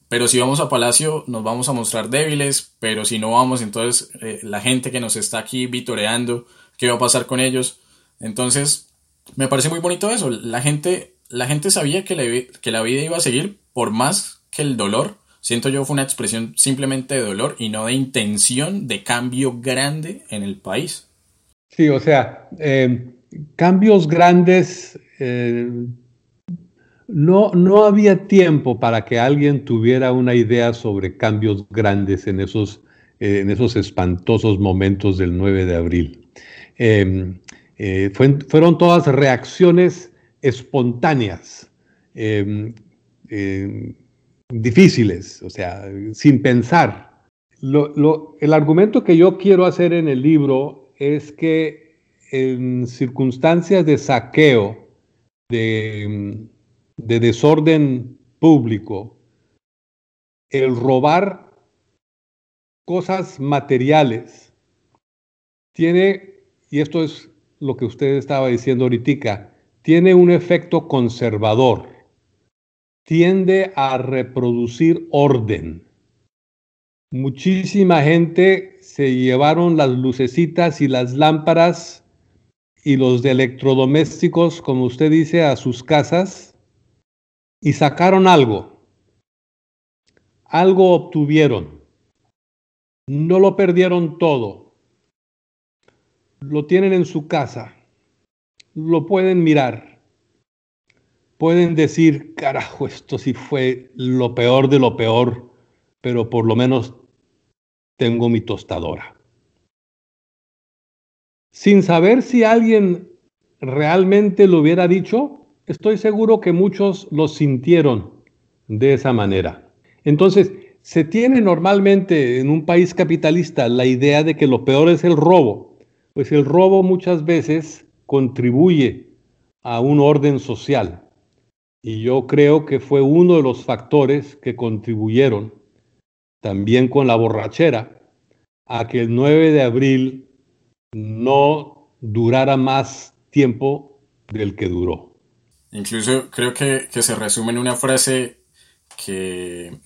pero si vamos a Palacio nos vamos a mostrar débiles, pero si no vamos, entonces eh, la gente que nos está aquí vitoreando, ¿qué va a pasar con ellos? Entonces, me parece muy bonito eso. La gente, la gente sabía que, que la vida iba a seguir por más que el dolor siento yo fue una expresión simplemente de dolor y no de intención de cambio grande en el país. Sí, o sea, eh, cambios grandes, eh, no, no había tiempo para que alguien tuviera una idea sobre cambios grandes en esos, eh, en esos espantosos momentos del 9 de abril. Em, fueron todas reacciones espontáneas. Em, em, difíciles, o sea, sin pensar. el argumento que yo quiero hacer en el libro es que en circunstancias de saqueo, de, de desorden público, el robar cosas materiales tiene, y esto es lo que usted estaba diciendo ahorita, tiene un efecto conservador tiende a reproducir orden. Muchísima gente se llevaron las lucecitas y las lámparas y los de electrodomésticos, como usted dice, a sus casas y sacaron algo. Algo obtuvieron. No lo perdieron todo. Lo tienen en su casa. Lo pueden mirar pueden decir, carajo, esto sí fue lo peor de lo peor, pero por lo menos tengo mi tostadora. Sin saber si alguien realmente lo hubiera dicho, estoy seguro que muchos lo sintieron de esa manera. Entonces, se tiene normalmente en un país capitalista la idea de que lo peor es el robo, pues el robo muchas veces contribuye a un orden social. Y yo creo que fue uno de los factores que contribuyeron, también con la borrachera, a que el 9 de abril no durara más tiempo del que duró. Incluso creo que, se resume en una frase que,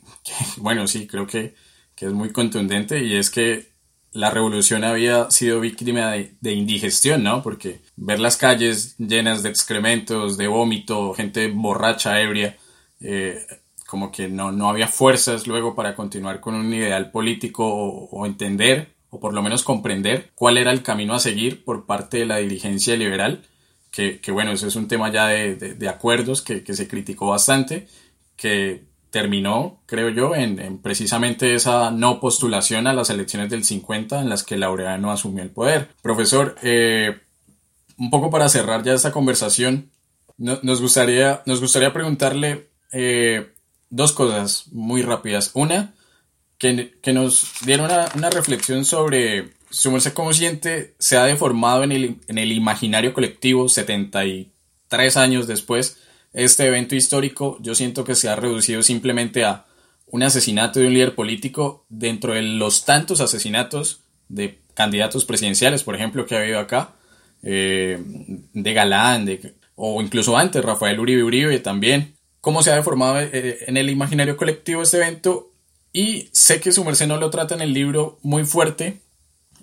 bueno, sí, creo que, que es muy contundente y es que la revolución había sido víctima de, indigestión, ¿no? Porque ver las calles llenas de excrementos, de vómito, gente borracha, ebria, eh, como que no, no había fuerzas luego para continuar con un ideal político o, entender o por lo menos comprender cuál era el camino a seguir por parte de la dirigencia liberal, que, bueno, eso es un tema ya de, acuerdos que, que, se criticó bastante, que terminó, creo yo, en, precisamente esa no postulación a las elecciones del 50 en las que Laureano asumió el poder. Profesor, eh, un poco para cerrar ya esta conversación, nos, gustaría, nos gustaría preguntarle eh, dos cosas muy rápidas. Una, que, nos diera una, reflexión sobre su merced consciente se ha deformado en el, en el imaginario colectivo 73 años después este evento histórico yo siento que se ha reducido simplemente a un asesinato de un líder político dentro de los tantos asesinatos de candidatos presidenciales, por ejemplo, que ha habido acá, eh, de Galán, de, o incluso antes, Rafael Uribe Uribe también. ¿Cómo se ha deformado eh, en el imaginario colectivo este evento? Y sé que su merced no lo trata en el libro muy fuerte,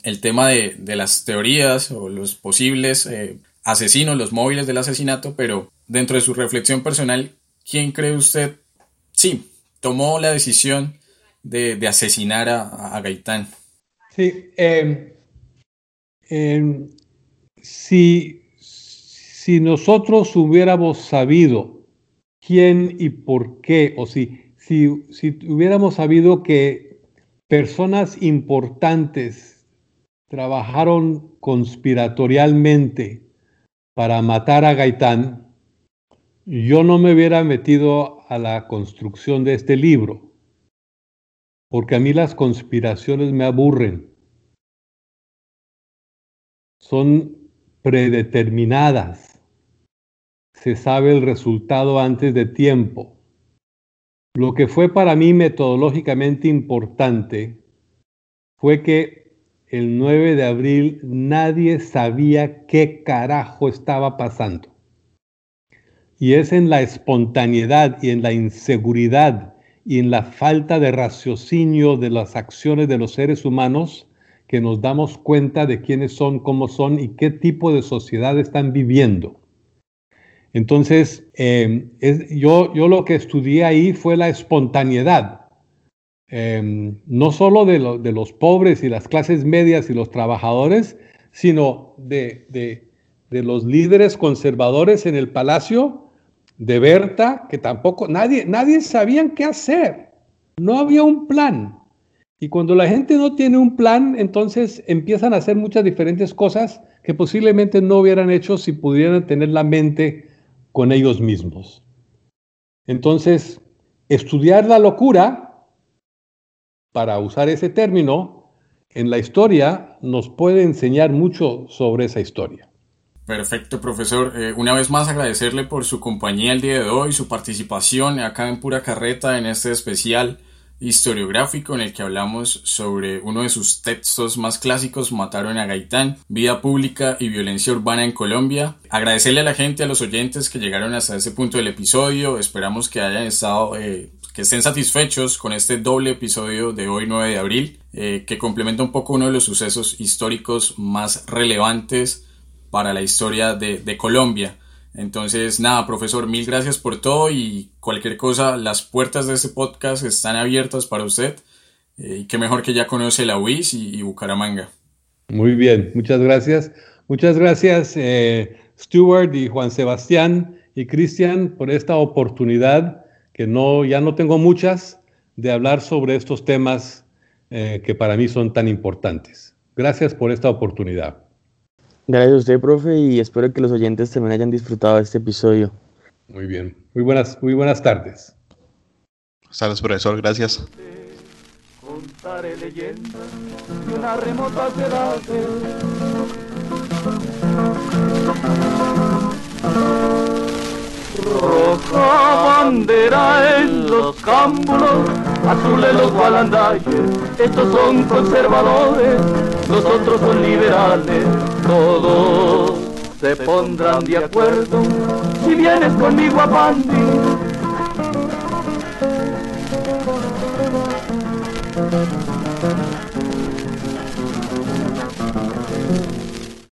el tema de, las teorías o los posibles eh, asesinos, los móviles del asesinato, pero dentro de su reflexión personal, ¿quién cree usted, sí, tomó la decisión de, asesinar a, Gaitán? Sí, em, si, si nosotros hubiéramos sabido quién y por qué, o si, si, si hubiéramos sabido que personas importantes trabajaron conspiratorialmente para matar a Gaitán, yo no me hubiera metido a la construcción de este libro, porque a mí las conspiraciones me aburren. Son predeterminadas. Se sabe el resultado antes de tiempo. Lo que fue para mí metodológicamente importante fue que el 9 de abril nadie sabía qué carajo estaba pasando. Y es en la espontaneidad y en la inseguridad y en la falta de raciocinio de las acciones de los seres humanos que nos damos cuenta de quiénes son, cómo son y qué tipo de sociedad están viviendo. Entonces, eh, yo, yo lo que estudié ahí fue la espontaneidad Em, no solo de, los pobres y las clases medias y los trabajadores, sino de, los líderes conservadores en el palacio, de Berta, que tampoco, nadie, nadie sabía qué hacer, no había un plan. Y cuando la gente no tiene un plan, entonces empiezan a hacer muchas diferentes cosas que posiblemente no hubieran hecho si pudieran tener la mente con ellos mismos. Entonces, estudiar la locura para usar ese término, en la historia nos puede enseñar mucho sobre esa historia. Perfecto, profesor. Eh, una vez más agradecerle por su compañía el día de hoy, su participación acá en Pura Carreta en este especial historiográfico en el que hablamos sobre uno de sus textos más clásicos, Mataron a Gaitán, Vida Pública y Violencia Urbana en Colombia. Agradecerle a la gente, a los oyentes que llegaron hasta ese punto del episodio. Esperamos que hayan estado eh, que estén satisfechos con este doble episodio de hoy 9 de abril, eh, que complementa un poco uno de los sucesos históricos más relevantes para la historia de, Colombia. Entonces, nada, profesor, mil gracias por todo y cualquier cosa, las puertas de este podcast están abiertas para usted. Eh, y qué mejor que ya conoce la UIS y, Bucaramanga. Muy bien, muchas gracias. Muchas gracias, eh, Stuart y Juan Sebastián y Cristian, por esta oportunidad que no, ya no tengo muchas, de hablar sobre estos temas eh, que para mí son tan importantes. Gracias por esta oportunidad. Gracias a usted, profe, y espero que los oyentes también hayan disfrutado de este episodio. Muy bien, muy buenas, muy buenas tardes. Saludos, profesor, gracias. Roja bandera en los cámbulos, azules los balandayes, estos son conservadores, los otros son liberales, todos se pondrán de acuerdo si vienes conmigo a Pandi.